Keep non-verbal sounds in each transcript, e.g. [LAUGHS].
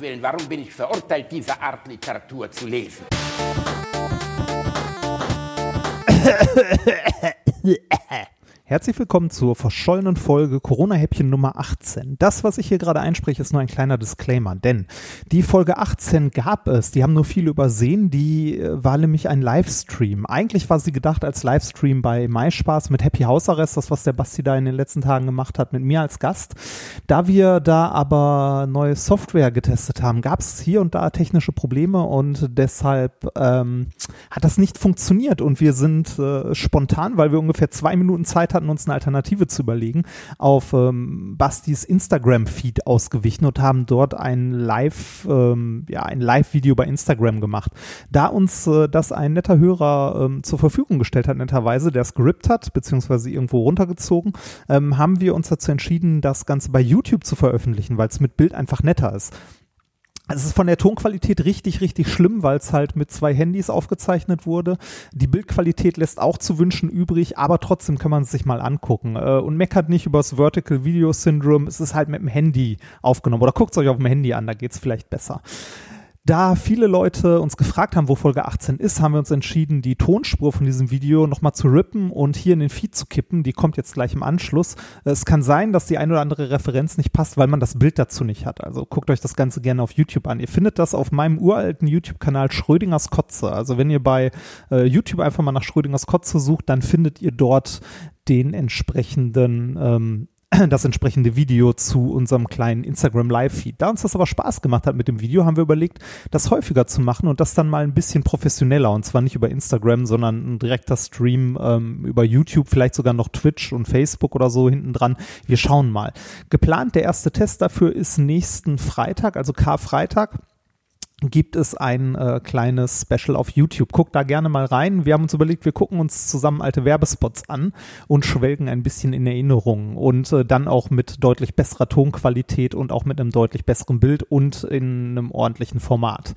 Willen, warum bin ich verurteilt, diese Art Literatur zu lesen? [LAUGHS] Herzlich willkommen zur verschollenen Folge Corona-Häppchen Nummer 18. Das, was ich hier gerade einspreche, ist nur ein kleiner Disclaimer, denn die Folge 18 gab es, die haben nur viele übersehen, die äh, war nämlich ein Livestream. Eigentlich war sie gedacht als Livestream bei MySpaß mit Happy House Arrest, das, was der Basti da in den letzten Tagen gemacht hat, mit mir als Gast. Da wir da aber neue Software getestet haben, gab es hier und da technische Probleme und deshalb ähm, hat das nicht funktioniert und wir sind äh, spontan, weil wir ungefähr zwei Minuten Zeit hatten, hatten, uns eine Alternative zu überlegen, auf ähm, Bastis Instagram-Feed ausgewichen und haben dort ein Live, ähm, ja, ein Live-Video bei Instagram gemacht. Da uns äh, das ein netter Hörer ähm, zur Verfügung gestellt hat, netterweise, der es hat, beziehungsweise irgendwo runtergezogen, ähm, haben wir uns dazu entschieden, das Ganze bei YouTube zu veröffentlichen, weil es mit Bild einfach netter ist. Es ist von der Tonqualität richtig, richtig schlimm, weil es halt mit zwei Handys aufgezeichnet wurde. Die Bildqualität lässt auch zu wünschen übrig, aber trotzdem kann man es sich mal angucken. Äh, und meckert nicht über das Vertical Video Syndrome. Es ist halt mit dem Handy aufgenommen. Oder guckt es euch auf dem Handy an, da geht es vielleicht besser. Da viele Leute uns gefragt haben, wo Folge 18 ist, haben wir uns entschieden, die Tonspur von diesem Video nochmal zu rippen und hier in den Feed zu kippen. Die kommt jetzt gleich im Anschluss. Es kann sein, dass die ein oder andere Referenz nicht passt, weil man das Bild dazu nicht hat. Also guckt euch das Ganze gerne auf YouTube an. Ihr findet das auf meinem uralten YouTube-Kanal Schrödingers Kotze. Also wenn ihr bei äh, YouTube einfach mal nach Schrödingers Kotze sucht, dann findet ihr dort den entsprechenden ähm, das entsprechende Video zu unserem kleinen Instagram Live-Feed. Da uns das aber Spaß gemacht hat mit dem Video, haben wir überlegt, das häufiger zu machen und das dann mal ein bisschen professioneller und zwar nicht über Instagram, sondern ein direkter Stream ähm, über YouTube, vielleicht sogar noch Twitch und Facebook oder so hinten dran. Wir schauen mal. Geplant, der erste Test dafür ist nächsten Freitag, also Karfreitag gibt es ein äh, kleines Special auf YouTube. Guckt da gerne mal rein. Wir haben uns überlegt, wir gucken uns zusammen alte Werbespots an und schwelgen ein bisschen in Erinnerungen und äh, dann auch mit deutlich besserer Tonqualität und auch mit einem deutlich besseren Bild und in einem ordentlichen Format.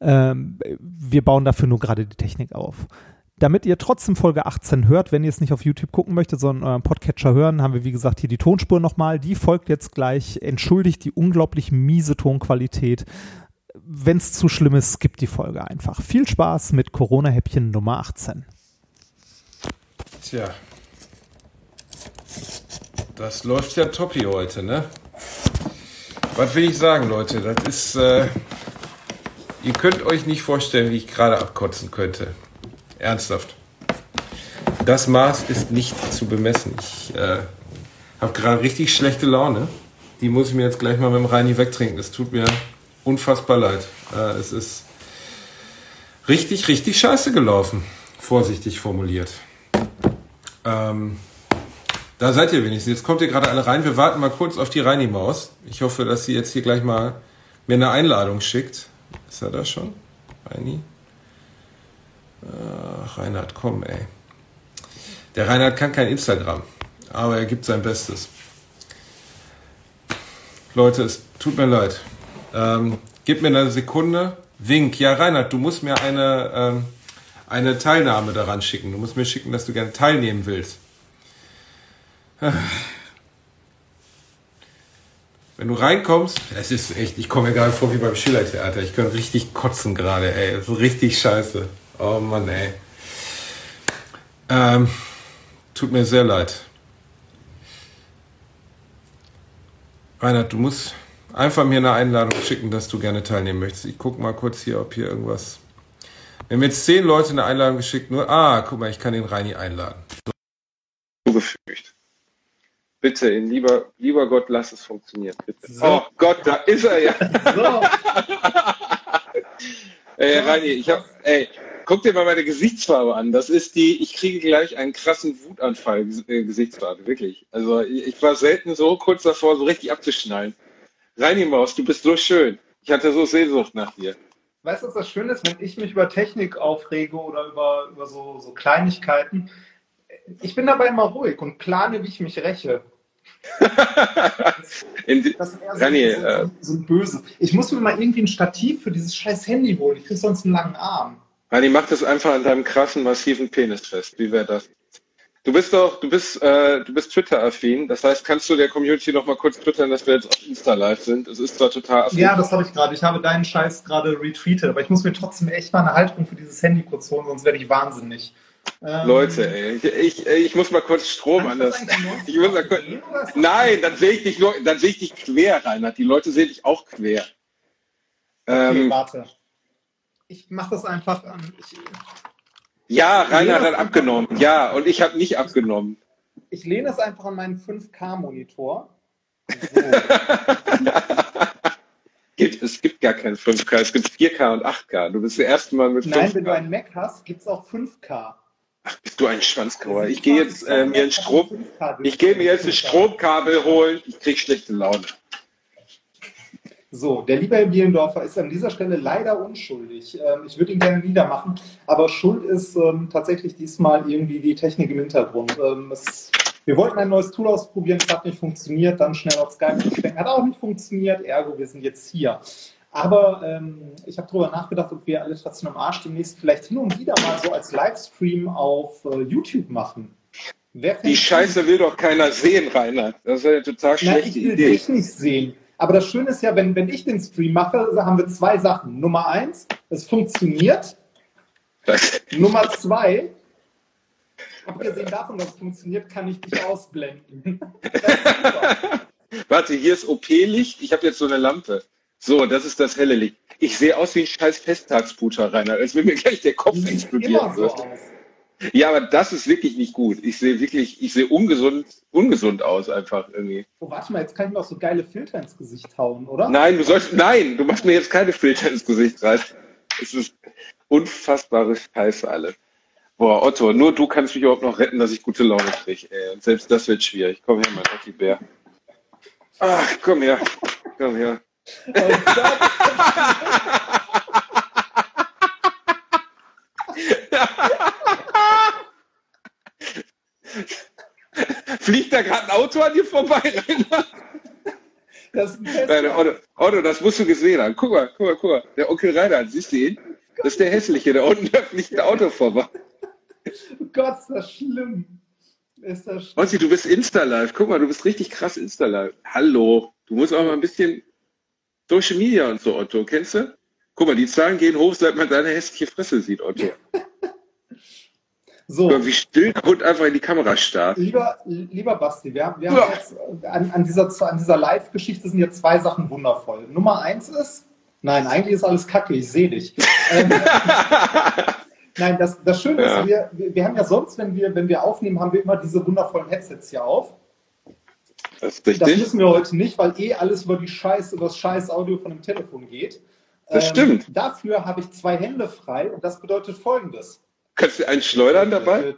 Ähm, wir bauen dafür nur gerade die Technik auf. Damit ihr trotzdem Folge 18 hört, wenn ihr es nicht auf YouTube gucken möchtet, sondern euren Podcatcher hören, haben wir wie gesagt hier die Tonspur nochmal. Die folgt jetzt gleich. Entschuldigt die unglaublich miese Tonqualität wenn es zu schlimm ist, gibt die Folge einfach. Viel Spaß mit Corona-Häppchen Nummer 18. Tja. Das läuft ja toppi heute, ne? Was will ich sagen, Leute? Das ist. Äh, ihr könnt euch nicht vorstellen, wie ich gerade abkotzen könnte. Ernsthaft. Das Maß ist nicht zu bemessen. Ich äh, habe gerade richtig schlechte Laune. Die muss ich mir jetzt gleich mal mit dem Reini wegtrinken. Das tut mir unfassbar leid. Äh, es ist richtig, richtig scheiße gelaufen. Vorsichtig formuliert. Ähm, da seid ihr wenigstens. Jetzt kommt ihr gerade alle rein. Wir warten mal kurz auf die Reini-Maus. Ich hoffe, dass sie jetzt hier gleich mal mir eine Einladung schickt. Ist er da schon? Reini? Ach, Reinhard, komm, ey. Der Reinhard kann kein Instagram, aber er gibt sein Bestes. Leute, es tut mir leid. Ähm, gib mir eine Sekunde. Wink. Ja, Reinhard, du musst mir eine, ähm, eine Teilnahme daran schicken. Du musst mir schicken, dass du gerne teilnehmen willst. [SIGHS] Wenn du reinkommst, es ist echt, ich komme mir gerade vor wie beim Schillertheater. Ich könnte richtig kotzen gerade, ey. So richtig scheiße. Oh Mann, ey. Ähm, tut mir sehr leid. Reinhard, du musst, einfach mir eine Einladung schicken, dass du gerne teilnehmen möchtest. Ich gucke mal kurz hier, ob hier irgendwas. Wir haben jetzt zehn Leute eine Einladung geschickt, nur, ah, guck mal, ich kann den Reini einladen. Zugefügt. Bitte, in lieber, lieber Gott, lass es funktionieren. Bitte. So. Oh Gott, da ist er ja. So. [LAUGHS] ey, Reini, ich hab, ey, guck dir mal meine Gesichtsfarbe an. Das ist die, ich kriege gleich einen krassen Wutanfall, äh, Gesichtsfarbe, wirklich. Also, ich war selten so kurz davor, so richtig abzuschnallen. Reini Maus, du bist so schön. Ich hatte so Sehnsucht nach dir. Weißt du, was das Schöne ist, wenn ich mich über Technik aufrege oder über, über so, so Kleinigkeiten? Ich bin dabei immer ruhig und plane, wie ich mich räche. [LAUGHS] Das sind, Rani, so, äh, so böse. Ich muss mir mal irgendwie ein Stativ für dieses scheiß Handy holen. Ich krieg sonst einen langen Arm. Rani, mach das einfach an deinem krassen, massiven Penis fest. Wie wäre das? Du bist doch, du bist, äh, du bist Twitter-affin. Das heißt, kannst du der Community noch mal kurz twittern, dass wir jetzt auf Insta live sind? Es ist zwar total affin. Ja, das habe ich gerade. Ich habe deinen Scheiß gerade retweetet, aber ich muss mir trotzdem echt mal eine Halterung für dieses Handy kurz holen, sonst werde ich wahnsinnig. Ähm, Leute, ey, ich, ich, ich muss mal kurz Strom Kannst an du das. eigentlich nur Ich muss mal kurz, nein, dann sehe ich dich nur, dann sehe ich dich quer, Reinhard. Die Leute sehen dich auch quer. Okay, Ähm, warte. Ich mache das einfach an. Ich, ja, Reinhard das hat abgenommen. Ja, und ich habe nicht abgenommen. ich lehne es einfach an meinen 5K-Monitor. So. [LAUGHS] Es gibt gar kein 5K, es gibt 4K und 8K. Du bist das erste Mal mit 5K. Nein, wenn du einen Mac hast, gibt es auch 5K. Bist du ein Schwanzkauer? Ich gehe jetzt äh, mir ein Strom, 5K ich gehe mir jetzt ein Stromkabel holen. Ich krieg schlechte Laune. So, der liebe Herr Bielendorfer ist an dieser Stelle leider unschuldig. Ähm, ich würde ihn gerne niedermachen, aber schuld ist ähm, tatsächlich diesmal irgendwie die Technik im Hintergrund. Ähm, es, wir wollten ein neues Tool ausprobieren, es hat nicht funktioniert, dann schnell auf Skype umstellen, hat auch nicht funktioniert, ergo, wir sind jetzt hier. Aber ähm, ich habe darüber nachgedacht, ob wir alle trotzdem am Arsch demnächst vielleicht hin und wieder mal so als Livestream auf äh, YouTube machen. Wer Die Scheiße will doch keiner sehen, Reinhard. Das ist eine total Nein, schlechte ich will Idee. dich nicht sehen. Aber das Schöne ist ja, wenn, wenn ich den Stream mache, haben wir zwei Sachen. Nummer eins, es funktioniert. Nummer zwei, abgesehen davon, dass es funktioniert, kann ich dich ausblenden. [LAUGHS] Warte, hier ist OP-Licht. Ich habe jetzt so eine Lampe. So, das ist das helle Licht. Ich sehe aus wie ein scheiß Festtagsputer, Reinhard. Als wenn mir gleich der Kopf explodieren immer so wird. aus. Ja, aber das ist wirklich nicht gut. Ich sehe wirklich, ich sehe ungesund, ungesund aus einfach irgendwie. Oh, warte mal, jetzt kann ich mir auch so geile Filter ins Gesicht hauen, oder? Nein, du sollst, nein, du machst mir jetzt keine Filter ins Gesicht rein. Es ist unfassbare Scheiße alle. Boah, Otto, nur du kannst mich überhaupt noch retten, dass ich gute Laune kriege. Und selbst das wird schwierig. Komm her, mein Rocky Bär. Ach, komm her. Komm her. Oh Gott. [LAUGHS] [LAUGHS] [LAUGHS] Fliegt da gerade ein Auto an dir vorbei, Reinhard? Das ist ein Nein. Otto, Otto, das musst du gesehen haben. Guck mal, guck mal, guck mal. Der Onkel Reinhard, siehst du ihn? Das ist der Hässliche, da unten da fliegt ein Auto vorbei. Oh Gott, ist das schlimm. Ist das schlimm. Ossi, du bist Insta-Live. Guck mal, du bist richtig krass Insta-Live. Hallo. Du musst auch mal ein bisschen Social Media und so, Otto. Kennst du? Guck mal, die Zahlen gehen hoch, seit man deine hässliche Fresse sieht, Otto. [LAUGHS] So. Wie still Hund einfach in die Kamera starrt. Lieber, lieber Basti, wir, haben- wir Ja. haben jetzt äh, an, an dieser, an dieser Live-Geschichte sind jetzt zwei Sachen wundervoll. Nummer eins ist, nein, eigentlich ist alles Kacke, ich sehe dich. [LAUGHS] Ähm, nein, das, das Schöne Ja. ist, wir, wir, haben ja sonst, wenn wir, wenn wir aufnehmen, haben wir immer diese wundervollen Headsets hier auf. Das ist Das richtig. müssen wir heute nicht, weil eh alles über die Scheiß, über das scheiß Audio von dem Telefon geht. Ähm, Das stimmt. Dafür habe ich zwei Hände frei und das bedeutet folgendes. Kannst du einen schleudern dabei?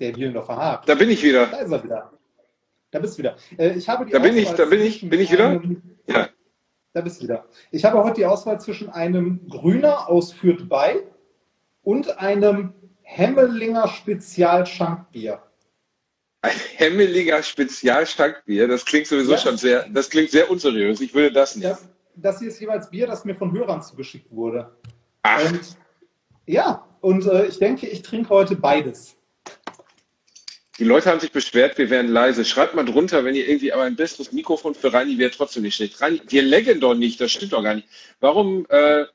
Der Bielendorfer hakt. Da bin ich wieder. Da ist er wieder. Da bist du wieder. Äh, ich habe die Da bin ich, da bin ich, bin ich wieder? einem- Ja. Da bist du wieder. Ich habe heute die Auswahl zwischen einem Grüner aus Fürth bei und einem Hemmelinger Spezial-Schankbier. Ein Hemmeliger Spezialschankbier. Das klingt sowieso Ja. schon sehr, das klingt sehr unseriös. Ich würde das nicht. Das, das hier ist jeweils Bier, das mir von Hörern zugeschickt wurde. Ach, Und ja, und äh, ich denke, ich trinke heute beides. die Leute haben sich beschwert, wir wären leise. Schreibt mal drunter, wenn ihr irgendwie, aber ein besseres Mikrofon für Rani wäre trotzdem nicht schlecht. Rani, wir laggen doch nicht, das stimmt doch gar nicht. Warum, äh,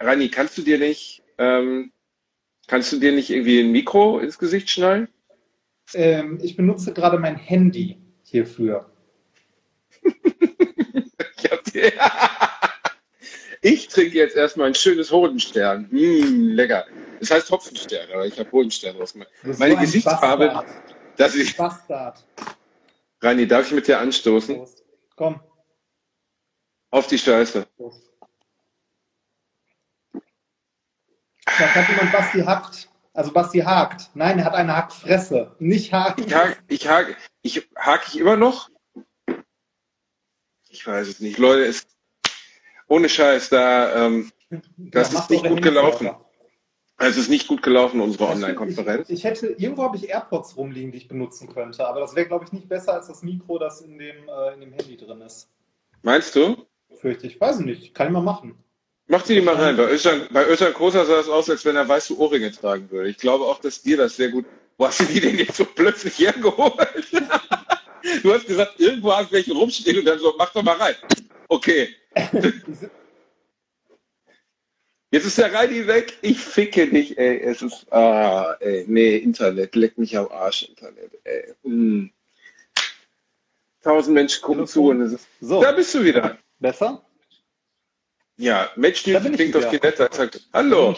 Rani, kannst du dir nicht, ähm, kannst du dir nicht irgendwie ein Mikro ins Gesicht schnallen? Ähm, ich benutze gerade mein Handy hierfür. [LAUGHS] Ich, trinke jetzt erstmal ein schönes Hodenstern. Hm, lecker. Das heißt Hopfenstern, aber ich habe Hodenstern draus gemacht. Du bist Meine so Gesichtsfarbe, Bastard. das ist. Bastard. Rani, darf ich mit dir anstoßen? Prost. Komm. Auf die Scheiße. Da hat jemand Basti hackt. Also Basti hakt. Nein, er hat eine Hackfresse. Nicht haken. Ich hake, ich hake, ich hake ich immer noch? Ich weiß es nicht. Leute, es, ohne Scheiß, da, ähm, das Ja, ist nicht gut gelaufen. Es ist nicht gut gelaufen, unsere Ich, Online-Konferenz. ich hätte, irgendwo habe ich AirPods rumliegen, die ich benutzen könnte, aber das wäre, glaube ich, nicht besser als das Mikro, das in dem, äh, in dem Handy drin ist. Meinst du? Fürchte ich. Weiß ich nicht. Kann ich mal machen. Mach die mal rein. Bei Özcan, bei Özcan Kosa sah es aus, als wenn er weiße Ohrringe tragen würde. Ich glaube auch, dass dir das sehr gut. Wo hast du die denn jetzt so plötzlich hergeholt? [LAUGHS] du hast gesagt, irgendwo hast du welche rumstehen und dann so, mach doch mal rein. Okay. [LAUGHS] Jetzt ist der Reini weg. Ich ficke dich, ey. Es ist, ah, ey. Nee, Internet. Leck mich am Arsch, Internet, ey. Hm. Tausend Menschen gucken zu und es ist, so, da bist du wieder. besser? Ja, ich klingt auf die. Nette. Sagt, hallo.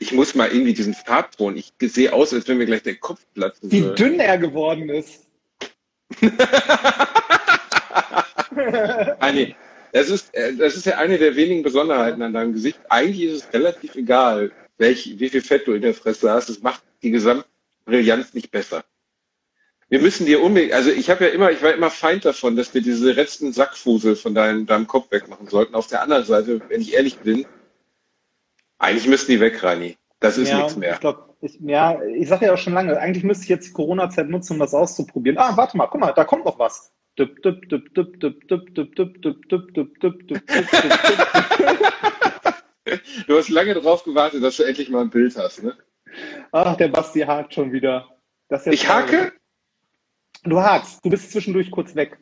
Ich muss mal irgendwie diesen Farbton. Ich sehe aus, als wenn mir gleich der Kopf platzen Wie würde. dünn er geworden ist. [LAUGHS] Ah, nee. Das ist, äh, das ist ja eine der wenigen Besonderheiten an deinem Gesicht. Eigentlich ist es relativ egal, welch, wie viel Fett du in der Fresse hast. Es macht die Gesamtbrillanz nicht besser wir müssen dir unbedingt, also ich habe ja immer, ich war immer Feind davon, dass wir diese letzten Sackfusel von deinem, deinem Kopf wegmachen sollten. Auf der anderen Seite, wenn ich ehrlich bin, eigentlich müssten die weg, Rani. Das ist ja, nichts mehr. Ich glaub, ich, ja, ich sage ja auch schon lange, eigentlich müsste ich jetzt die Corona-Zeit nutzen, um das auszuprobieren. Ah, warte mal, guck mal, da kommt noch was. Du hast lange darauf gewartet, dass du endlich mal ein Bild hast, ne? Ach, der Basti hakt schon wieder. ich hake? Du hakst, du bist zwischendurch kurz weg.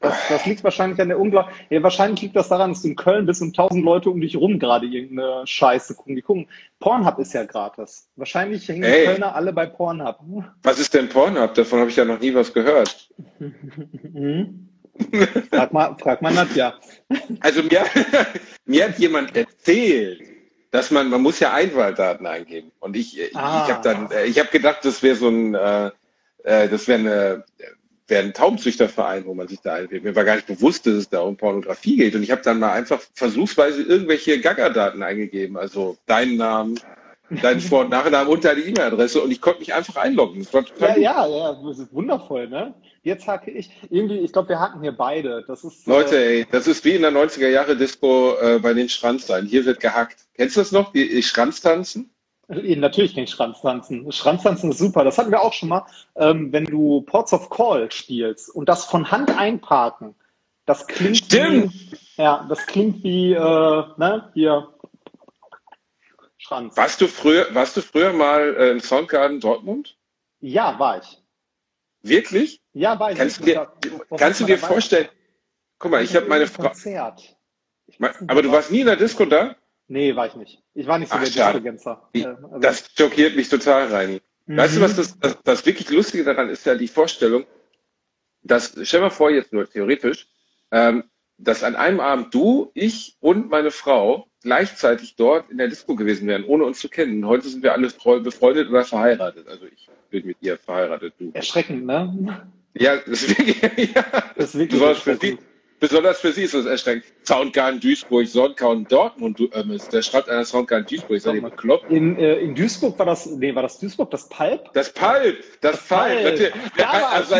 Das, das liegt wahrscheinlich an der Unglaub. Ja, wahrscheinlich liegt das daran, dass du in Köln bist und tausend Leute um dich rum gerade irgendeine Scheiße gucken. Die gucken. Pornhub ist ja gratis. Wahrscheinlich hängen die Ey. Kölner alle bei Pornhub. Was ist denn Pornhub? Davon habe ich ja noch nie was gehört. [LAUGHS] Frag mal, frag mal Nadja. Also mir, [LAUGHS] mir hat jemand erzählt, dass man, man muss ja Einwahldaten eingeben. Und ich, ich Ah. habe dann, ich habe gedacht, das wäre so ein, äh, äh, das wäre eine, wäre ein Taubenzüchterverein, wo man sich da einwählt. Mir war gar nicht bewusst, dass es da um Pornografie geht. Und ich habe dann mal einfach versuchsweise irgendwelche Gaga-Daten eingegeben, also deinen Namen, deinen Vor- und Nachnamen und deine E-Mail-Adresse. Und ich konnte mich einfach einloggen. Ja, ja, ja, das ist wundervoll, ne? Jetzt hake ich. Irgendwie, ich glaube, wir haken hier beide. Das ist. Leute, äh, ey, das ist wie in der 90er Jahre Disco äh, bei den Schranzlein. Hier wird gehackt. Kennst du das noch? Die, die Schranztanzen? Äh, natürlich nicht Schranztanzen. Schranztanzen ist super. Das hatten wir auch schon mal. Ähm, wenn du Ports of Call spielst und das von Hand einparken, das klingt Stimmt. wie. Ja, das klingt wie, äh, ne, hier. Schranz. Warst du früher, warst du früher mal äh, im Soundgarden Dortmund? Ja, war ich. Wirklich? Ja, war ich. Kannst du dir, Was kannst du dir vorstellen? Guck mal, ich habe meine Frau. Konzert. Weiß Aber du warst nie in der Disco da? Nee, war ich nicht. Ich war nicht so Ach, der. Disco-Gänzer. Die- Äh, also- Das schockiert mich total, Reini. Weißt du, Mhm. was das, das, das wirklich Lustige daran ist ja die Vorstellung, dass, stell mal vor, jetzt nur theoretisch, ähm, dass an einem Abend du, ich und meine Frau gleichzeitig dort in der Disco gewesen wären, ohne uns zu kennen. Heute sind wir alle freu- befreundet oder verheiratet. Also ich bin mit ihr verheiratet, du. Erschreckend, ne? Ja, das ist wirklich, [LAUGHS] ja. Das ist wirklich besonders, für sie. Besonders für sie ist das erschreckend. Soundgarden Duisburg, Soundgarden Dortmund, du Ömmes. Der schreibt einer Soundgarden Duisburg. Seid ihr bekloppt? In, äh, in Duisburg war das, nee, war das Duisburg, das Pulp? Das Pulp, das. Pulp. Natürlich. Da war also,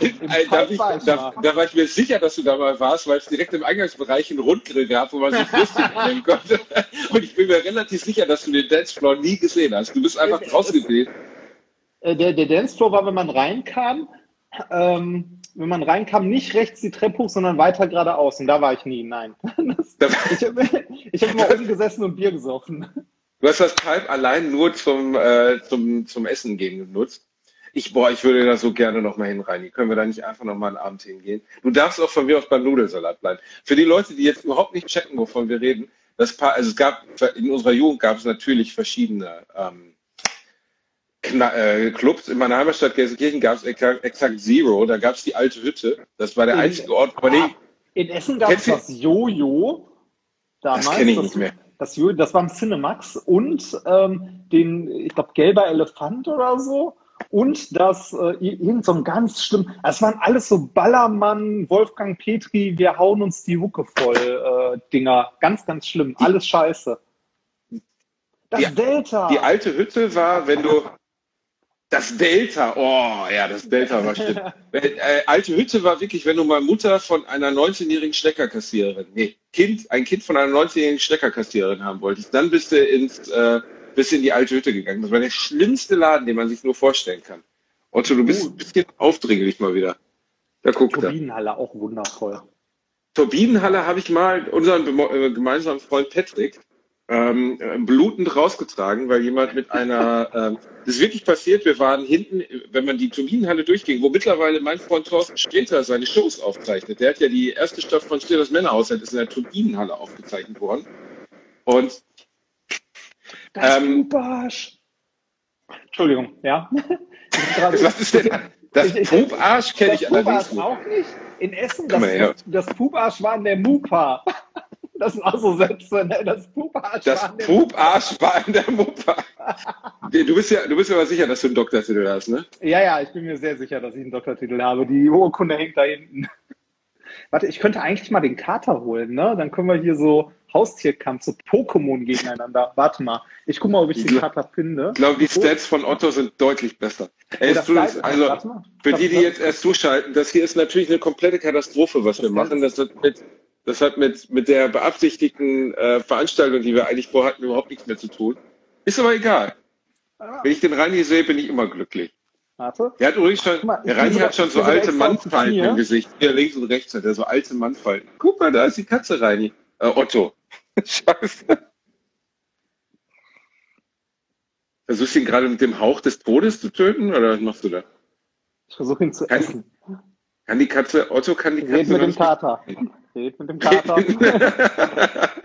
ich äh, äh, war da, da war mir sicher, dass du da mal warst, weil es direkt im Eingangsbereich einen Rundgrill gab, wo man sich lustig [LAUGHS] nehmen konnte. Und ich bin mir relativ sicher, dass du den Dancefloor nie gesehen hast. Du bist einfach Es- es-. Äh, der, der Dancefloor war, wenn man reinkam, ähm, wenn man reinkam, nicht rechts die Treppe hoch, sondern weiter geradeaus. Und da war ich nie, nein. [LAUGHS] Das, ich habe hab immer oben gesessen und Bier gesoffen. Du hast das Pulp allein nur zum, äh, zum, zum Essen gehen genutzt. Ich, boah, ich würde da so gerne noch mal hin, Reini. Können wir da nicht einfach noch mal einen Abend hingehen? Du darfst auch von mir aus beim Nudelsalat bleiben. Für die Leute, die jetzt überhaupt nicht checken, wovon wir reden, das Paar, also es gab, in unserer Jugend gab es natürlich verschiedene ähm, Kna äh, Clubs. In meiner Heimatstadt Gelsenkirchen gab es exakt, exakt Zero. Da gab es die alte Hütte. Das war der In- einzige Ort, aber nee, In Essen gab es das Jojo. Damals, Das kenn ich nicht mehr. Das, Jojo, das war im Cinemax und ähm, den, ich glaube, gelber Elefant oder so. Und das, äh, irgend so ein ganz schlimm, es waren alles so Ballermann, Wolfgang Petri, wir hauen uns die Hucke voll, äh, Dinger. Ganz, ganz schlimm. Alles scheiße. Das Die- Delta. die alte Hütte war, wenn du das Delta, oh ja, das Delta war schlimm. [LAUGHS] Äh, alte Hütte war wirklich, wenn du mal Mutter von einer 19-jährigen Steckerkassiererin, nee, Kind, ein Kind von einer 19-jährigen Steckerkassiererin haben wolltest, dann bist du ins, äh, bist in die alte Hütte gegangen. Das war der schlimmste Laden, den man sich nur vorstellen kann. Otto, du bist ein bisschen aufdringlich mal wieder. Da guckt er. Turbinenhalle, auch wundervoll. Turbinenhalle habe ich mal unseren äh, gemeinsamen Freund Patrick ähm, äh, blutend rausgetragen, weil jemand mit einer, ähm, das ist wirklich passiert, wir waren hinten, wenn man die Turbinenhalle durchging, wo mittlerweile mein Freund Thorsten Sträter seine Shows aufzeichnet. Der hat ja die erste Staffel von Sträters Männerhaushalt, ist in der Turbinenhalle aufgezeichnet worden. Und Das Ähm, Pubarsch. Entschuldigung, ja. [LAUGHS] Was ist denn das ich- Pubarsch kenne das ich allerdings Pubarsch nicht. auch nicht. In Essen, das, das Pubarsch war in der Mupa. Das sind auch so Sätze, ne? Das Pubarsch Das war in der Pubarsch war in der Mupa. [LAUGHS] Du bist ja, du bist aber sicher, dass du einen Doktortitel hast, ne? Ja, ja, ich bin mir sehr sicher, dass ich einen Doktortitel habe. Die Urkunde hängt da hinten. [LAUGHS] Warte, ich könnte eigentlich mal den Kater holen, ne? Dann können wir hier so Haustierkampf, so Pokémon gegeneinander. Warte mal, ich guck mal, ob ich den. Kater finde. Ich glaube, die Stats von Otto sind deutlich besser. Ey, vielleicht- also, für Das- die, die das- jetzt erst zuschalten, das hier ist natürlich eine komplette Katastrophe, was wir machen. Das hat mit, das hat mit, mit der beabsichtigten äh, Veranstaltung, die wir eigentlich vorhatten, überhaupt nichts mehr zu tun. Ist aber egal. Wenn ich den Reini sehe, bin ich immer glücklich. Warte. Der hat übrigens schon, mal, der bin hat schon so alte Mannfalten im Gesicht. Hier links und rechts hat er so alte Mannfalten. Guck mal, da ist die Katze, Reini. Äh, Otto. [LAUGHS] Scheiße. Versuchst du ihn gerade mit dem Hauch des Todes zu töten oder was machst du da? Ich versuche ihn zu Kann- essen. Kann die Katze, Otto kann die Katze. Red mit dem Kater. Red mit dem Kater. [LAUGHS]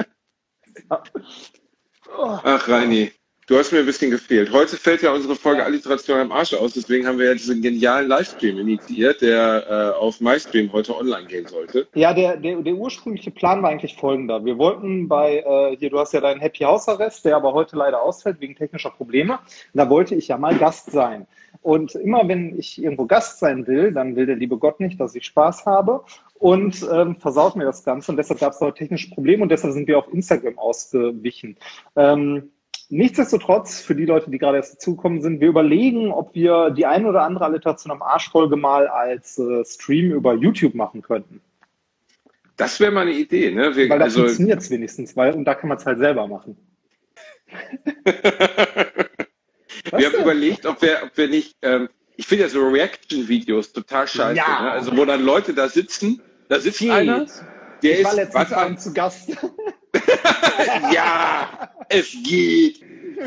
Ach, Reini, du hast mir ein bisschen gefehlt. Heute fällt ja unsere Folge Alliteration am Arsch aus, deswegen haben wir ja diesen genialen Livestream initiiert, der äh, auf MyStream heute online gehen sollte. Ja, der, der, der ursprüngliche Plan war eigentlich folgender. Wir wollten bei, äh, hier, du hast ja deinen Happy House Arrest, der aber heute leider ausfällt wegen technischer Probleme. Da wollte ich ja mal Gast sein. Und immer wenn ich irgendwo Gast sein will, dann will der liebe Gott nicht, dass ich Spaß habe und ähm, versaut mir das Ganze. Und deshalb gab es heute technische Probleme und deshalb sind wir auf Instagram ausgewichen. Ähm, Nichtsdestotrotz, für die Leute, die gerade erst dazugekommen sind, wir überlegen, ob wir die ein oder andere Alliteration am Arschfolge mal als äh, Stream über YouTube machen könnten. Das wäre mal eine Idee, ne? Wir, Weil da also, funktioniert es wenigstens, weil und da kann man es halt selber machen. [LAUGHS] wir haben überlegt, ob wir, ob wir nicht, ähm, ich finde ja so Reaction-Videos total scheiße, Ja. ne? Also wo dann Leute da sitzen, da sitzt einer, der Ich war ist, letztens warte, Abend zu Gast. [LAUGHS] ja, es geht.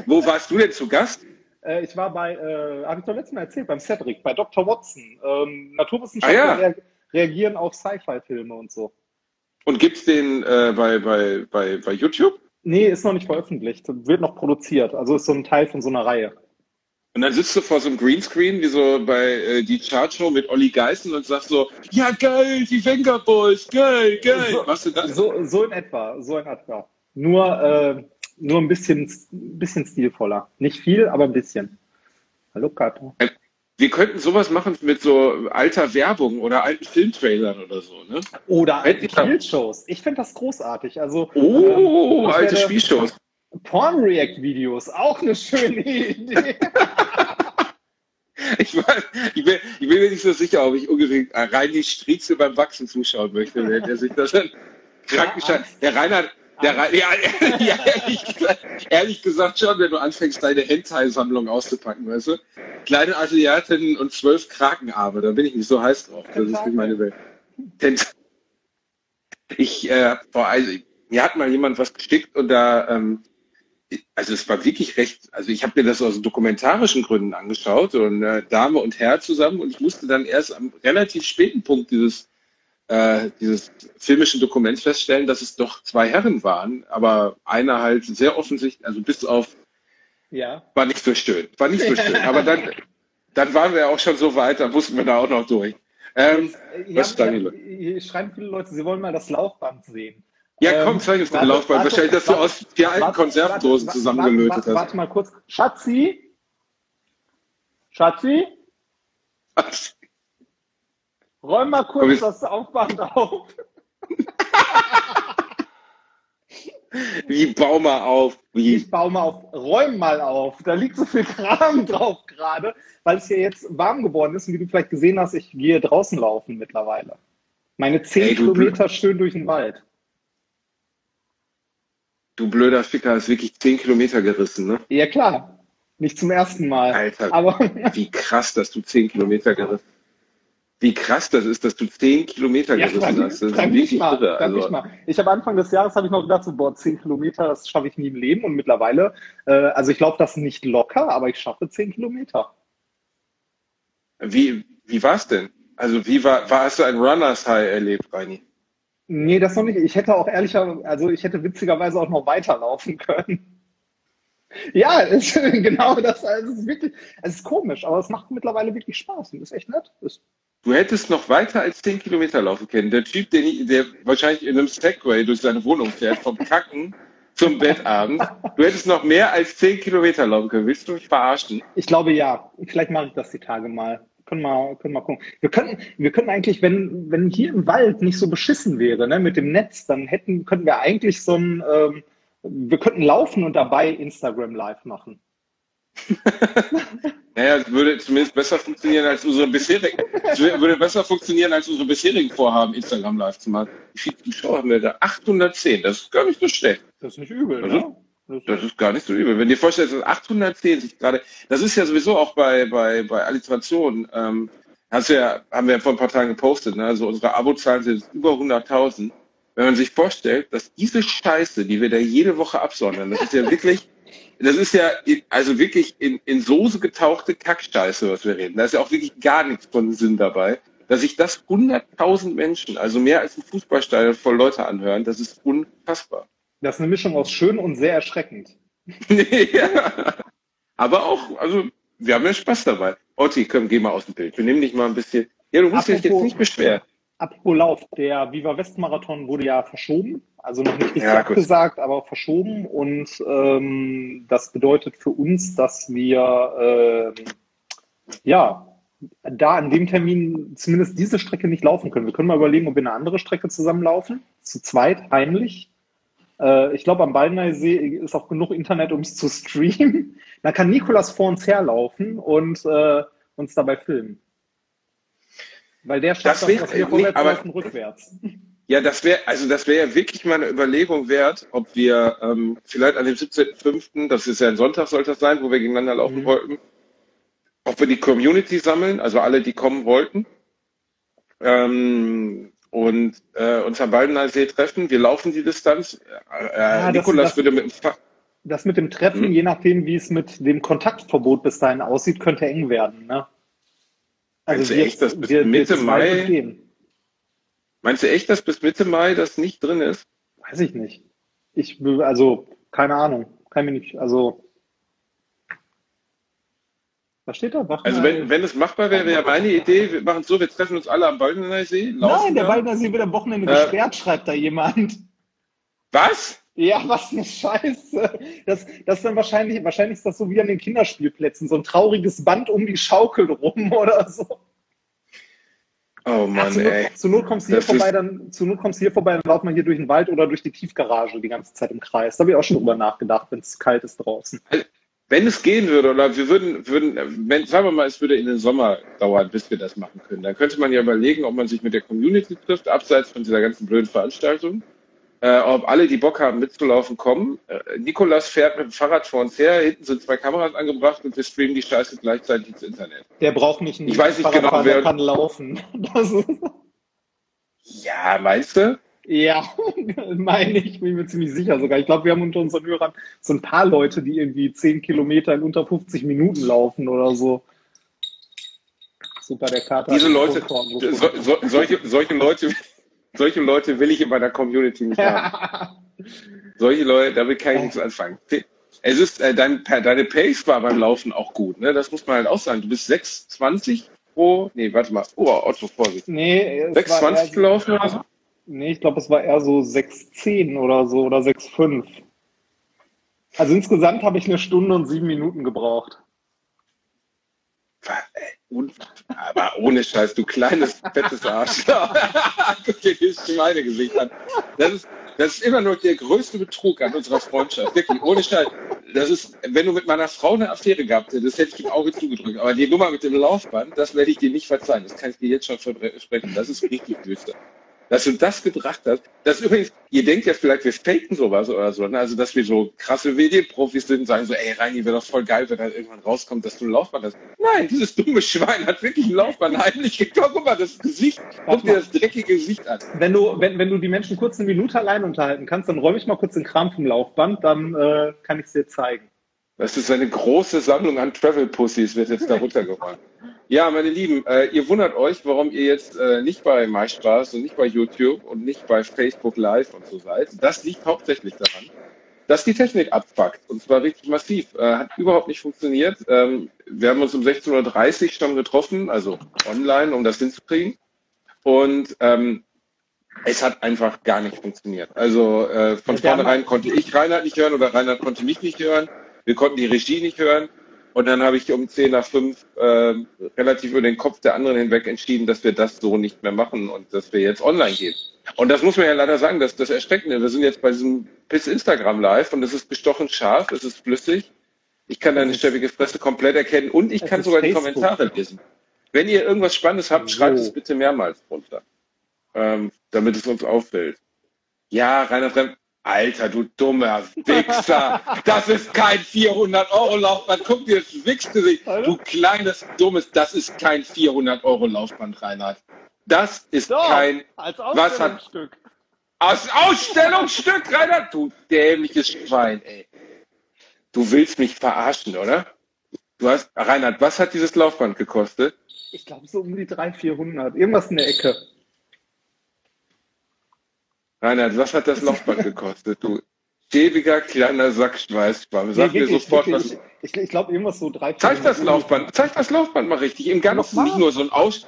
Wo warst du denn zu Gast? Äh, ich war bei, äh, habe ich doch letztes Mal erzählt, beim Cedric, bei Dr. Watson. Ähm, Naturwissenschaftler Ah, ja. rea- reagieren auf Sci-Fi-Filme und so. Und gibt's den äh, bei, bei, bei, bei YouTube? Nee, ist noch nicht veröffentlicht, wird noch produziert. Also ist so ein Teil von so einer Reihe. Und dann sitzt du vor so einem Greenscreen, wie so bei äh, die Chartshow mit Olli Geißen und sagst so, ja geil, die Venga Boys, geil, geil. So- Machst du das? So, so in etwa, so in etwa. Nur, äh, nur ein bisschen, bisschen stilvoller. Nicht viel, aber ein bisschen. Hallo Kato. Wir könnten sowas machen mit so alter Werbung oder alten Filmtrailern oder so, ne? Oder alte Endlich haben- Spielshows. Ich finde das großartig. Also Oh, ähm, alte Spielshows. Porn-React-Videos, auch eine schöne [LAUGHS] Idee. Ich, weiß, ich, bin, ich bin mir nicht so sicher, ob ich unbedingt rein die Striezel beim Wachsen zuschauen möchte, wenn der sich das dann krankenschein. Der Reinhard, der [LAUGHS] ja, ehrlich, gesagt, ehrlich gesagt schon, wenn du anfängst, deine Hentai-Sammlung auszupacken, weißt du? Kleine Asiatinnen und zwölf Krakenarme, da bin ich nicht so heiß drauf. Das ist nicht meine Welt. Ich, äh, boah, also, mir hat mal jemand was geschickt und da, ähm, also es war wirklich recht, also ich habe mir das aus dokumentarischen Gründen angeschaut und äh, Dame und Herr zusammen und ich musste dann erst am relativ späten Punkt dieses, äh, dieses filmischen Dokuments feststellen, dass es doch zwei Herren waren, aber einer halt sehr offensichtlich, also bis auf, ja. war nicht so schön, war nicht so schön, aber dann, dann waren wir auch schon so weit, da mussten wir da auch noch durch. Ähm, Äh, was ja, hier schreiben viele Leute, sie wollen mal das Laufband sehen. ja, komm, Ähm, zeig uns den warte, Laufband. warte, Wahrscheinlich, dass du warte, aus vier alten warte, Konservendosen warte, zusammengelötet warte, hast. Warte mal kurz. Schatzi? Schatzi? Räum mal kurz das Laufband auf. Wie bau mal auf. Wie? Ich baue mal auf. Räum mal auf. Da liegt so viel Kram drauf gerade, weil es hier jetzt warm geworden ist. Und wie du vielleicht gesehen hast, ich gehe draußen laufen mittlerweile. Meine zehn Ey, du- Kilometer schön durch den Wald. Du blöder Ficker hast wirklich 10 Kilometer gerissen, ne? Ja, klar. Nicht zum ersten Mal. Alter, Aber wie krass, dass du 10 Kilometer gerissen hast. Wie krass das ist, dass du 10 Kilometer ja, gerissen hast. Das ist wirklich mal, irre. Also, mal. Ich habe Anfang des Jahres habe ich noch gedacht, so, boah, 10 Kilometer, das schaffe ich nie im Leben. Und mittlerweile, äh, also ich laufe das nicht locker, aber ich schaffe 10 Kilometer. wie wie war es denn? Also, wie war, war, hast du ein Runners High erlebt, Reini? Nee, das noch nicht. Ich hätte auch ehrlicher, also ich hätte witzigerweise auch noch weiterlaufen können. Ja, es, [LAUGHS] genau das. Also es ist wirklich, es ist komisch, aber es macht mittlerweile wirklich Spaß und ist echt nett. Ist, Du hättest noch weiter als 10 Kilometer laufen können. Der Typ, ich, der wahrscheinlich in einem Segway durch seine Wohnung fährt, vom Kacken zum Bettabend, du hättest noch mehr als 10 Kilometer laufen können. Willst du mich verarschen? ich glaube ja. Vielleicht mache ich das die Tage mal. Können mal, können mal gucken. Wir könnten, wir könnten eigentlich, wenn, wenn hier im Wald nicht so beschissen wäre, ne, mit dem Netz, dann hätten, könnten wir eigentlich so ein, ähm, wir könnten laufen und dabei Instagram live machen. [LAUGHS] Naja, es würde zumindest besser funktionieren als unsere bisherigen, es würde besser funktionieren als unsere bisherigen Vorhaben, Instagram live zu machen. Wie viele Zuschauer haben wir da? 810, das ist gar nicht so schlecht. Das ist nicht übel, Also, ne? Das ist gar nicht so übel. Wenn dir vorstellst, dass 810 sich gerade, das ist ja sowieso auch bei, bei, bei Alliteration, ähm, hast ja, haben wir ja vor ein paar Tagen gepostet, ne? also unsere Abozahlen sind über 100.000. Wenn man sich vorstellt, dass diese Scheiße, die wir da jede Woche absondern, das ist ja wirklich, das ist ja in- also wirklich in, in Soße getauchte Kackscheiße, was wir reden. Da ist ja auch wirklich gar nichts von Sinn dabei. Dass sich das 100.000 Menschen, also mehr als ein Fußballstadion voll Leute anhören, das ist unfassbar. Das ist eine Mischung aus schön und sehr erschreckend. [LAUGHS] ja. Aber auch, also, wir haben ja Spaß dabei. Otti, komm, geh mal aus dem Bild. Wir nehmen dich mal ein bisschen. Ja, du musst dich jetzt Apropos- nicht beschweren. Apropos Lauf, der Viva West Marathon wurde ja verschoben, also noch nicht richtig Ja, abgesagt, aber verschoben und ähm, das bedeutet für uns, dass wir ähm, ja da an dem Termin zumindest diese Strecke nicht laufen können. Wir können mal überlegen, ob wir eine andere Strecke zusammenlaufen, zu zweit, heimlich. Äh, ich glaube, am Baldeneysee ist auch genug Internet, um es zu streamen. [LAUGHS] Da kann Nikolas vor uns herlaufen und äh, uns dabei filmen. Weil der schafft Das das, wär- was wir nee, aber- rückwärts. Ja, das wäre, also das wäre ja wirklich mal eine Überlegung wert, ob wir ähm, vielleicht an dem 17.05., das ist ja ein Sonntag, soll das sein, wo wir gegeneinander laufen Mhm. wollten, ob wir die Community sammeln, also alle, die kommen wollten, ähm, und äh, uns am Baldeneysee treffen. Wir laufen die Distanz. Äh, Ja, das- Nikolas das- würde mit dem Fahrrad. Das mit dem Treffen, Mhm. je nachdem, wie es mit dem Kontaktverbot bis dahin aussieht, könnte eng werden. Ne? Meinst du echt, dass bis wir- Mitte Mai-. Meinst du echt, dass bis Mitte Mai das nicht drin ist? Weiß ich nicht. Ich, also, keine Ahnung. Kann mir nicht, also. Was steht da? Wach Also wenn, wenn es machbar wäre, wäre meine Idee, wir machen es so, wir treffen uns alle am Baldeneysee, laufen Nein, der da. Waldner wird am Wochenende Äh, gesperrt, schreibt da jemand. Was? Ja, was eine Scheiße. Das, das ist dann wahrscheinlich, wahrscheinlich ist das so wie an den Kinderspielplätzen, so ein trauriges Band um die Schaukel rum [LAUGHS] oder so. Oh Ja, Mann, zur, Not, ey. zur Not kommst du hier Das vorbei, dann, zur Not kommst hier vorbei, dann laufen wir hier durch den Wald oder durch die Tiefgarage die ganze Zeit im Kreis. Da habe ich auch schon drüber nachgedacht, wenn es kalt ist draußen. Wenn es gehen würde, oder wir würden, würden, wenn, sagen wir mal, es würde in den Sommer dauern, bis wir das machen können, dann könnte man ja überlegen, ob man sich mit der Community trifft, abseits von dieser ganzen blöden Veranstaltung. Äh, ob alle, die Bock haben, mitzulaufen, kommen. Äh, Nikolas fährt mit dem Fahrrad vor uns her, hinten sind zwei Kameras angebracht und wir streamen die Scheiße gleichzeitig ins Internet. Der braucht nicht einen Ich weiß nicht genau, Fahrradfahrer, wer- kann laufen. [LAUGHS] Ja, meinst du? ja, [LAUGHS] meine ich, bin mir ziemlich sicher sogar. Ich glaube, wir haben unter unseren Hörern so ein paar Leute, die irgendwie 10 Kilometer in unter 50 Minuten laufen oder so. Super, der Kater. Diese Leute, so, so, solche, solche Leute, solche Leute will ich in meiner Community nicht haben. [LAUGHS] Solche Leute, damit kann ich nichts anfangen. Es ist, äh, dein, deine Pace war beim Laufen auch gut, ne? Das muss man halt auch sagen. Du bist 6,20 pro, nee, warte mal, oh, Otto, Vorsicht. Nee, es war 6,20 eher- gelaufen oder so? Nee, ich glaube, es war eher so 6,10 oder so oder 6,5. Also insgesamt habe ich eine Stunde und sieben Minuten gebraucht. Und, aber ohne Scheiß, du kleines, fettes Arschloch. [LAUGHS] Guck dir dieses Schweinegesicht an. Das ist, das ist immer nur der größte Betrug an unserer Freundschaft. Wirklich, ohne Scheiß. Das ist, wenn du mit meiner Frau eine Affäre gehabt hättest, hätte ich im Auge zugedrückt. Aber die Nummer mit dem Laufband, das werde ich dir nicht verzeihen. Das kann ich dir jetzt schon versprechen. Das ist richtig düster. Dass du das gebracht hast. Das übrigens, ihr denkt ja vielleicht, wir faken sowas oder so, ne? also dass wir so krasse Medienprofis sind und sagen so, ey Reini, wäre doch voll geil, wenn dann irgendwann rauskommt, dass du ein Laufband hast. Nein, dieses dumme Schwein hat wirklich ein Laufband heimlich. Guck mal, das Gesicht, guck dir das dreckige Gesicht an. Wenn du, wenn, wenn du die Menschen kurz eine Minute allein unterhalten kannst, dann räume ich mal kurz den Kram vom Laufband, dann äh, kann ich es dir zeigen. Das ist eine große Sammlung an Travel-Pussys, wird jetzt da runtergeräumt. Ja, meine Lieben, äh, ihr wundert euch, warum ihr jetzt äh, nicht bei MySpaß und nicht bei YouTube und nicht bei Facebook Live und so seid. Das liegt hauptsächlich daran, dass die Technik abfuckt. Und zwar richtig massiv. Äh, hat überhaupt nicht funktioniert. Ähm, wir haben uns um 16.30 Uhr schon getroffen, also online, um das hinzukriegen. Und ähm, es hat einfach gar nicht funktioniert. Also äh, von vornherein konnte ich Reinhard nicht hören oder Reinhard konnte mich nicht hören. Wir konnten die Regie nicht hören. Und dann habe ich um 10 nach 5 äh, relativ über den Kopf der anderen hinweg entschieden, dass wir das so nicht mehr machen und dass wir jetzt online gehen. Und das muss man ja leider sagen, dass das Erschreckende. Wir sind jetzt bei diesem Piss Instagram Live und es ist gestochen scharf, es ist flüssig. Ich kann deine stäbbige Fresse komplett erkennen und ich Es kann sogar die Facebook. Kommentare lesen. Wenn ihr irgendwas Spannendes habt, So. schreibt es bitte mehrmals runter, ähm, damit es uns auffällt. Ja, Rainer Fremd, Alter, du dummer Wichser. Das ist kein 400-Euro-Laufband. Guck dir das Wichsgesicht. Du kleines, dummes, das ist kein 400-Euro-Laufband, Reinhard. Das ist kein als Was hat- Ausstellungsstück. Aus Ausstellungsstück, Reinhard. Du dämliches Schwein, ey. Du willst mich verarschen, oder? Du hast, Reinhard, was hat dieses Laufband gekostet? Ich glaube so um die 300, 400. Irgendwas in der Ecke. Reinhard, was hat das Laufband gekostet? Du schäbiger kleiner Sack Schweißschwamm. Sag mir wirklich, sofort, wirklich. was. Ich, ich glaube irgendwas so 300, Zeig das Laufband, zeig das Laufband mal richtig. Im mal. nicht nur so ein Aus.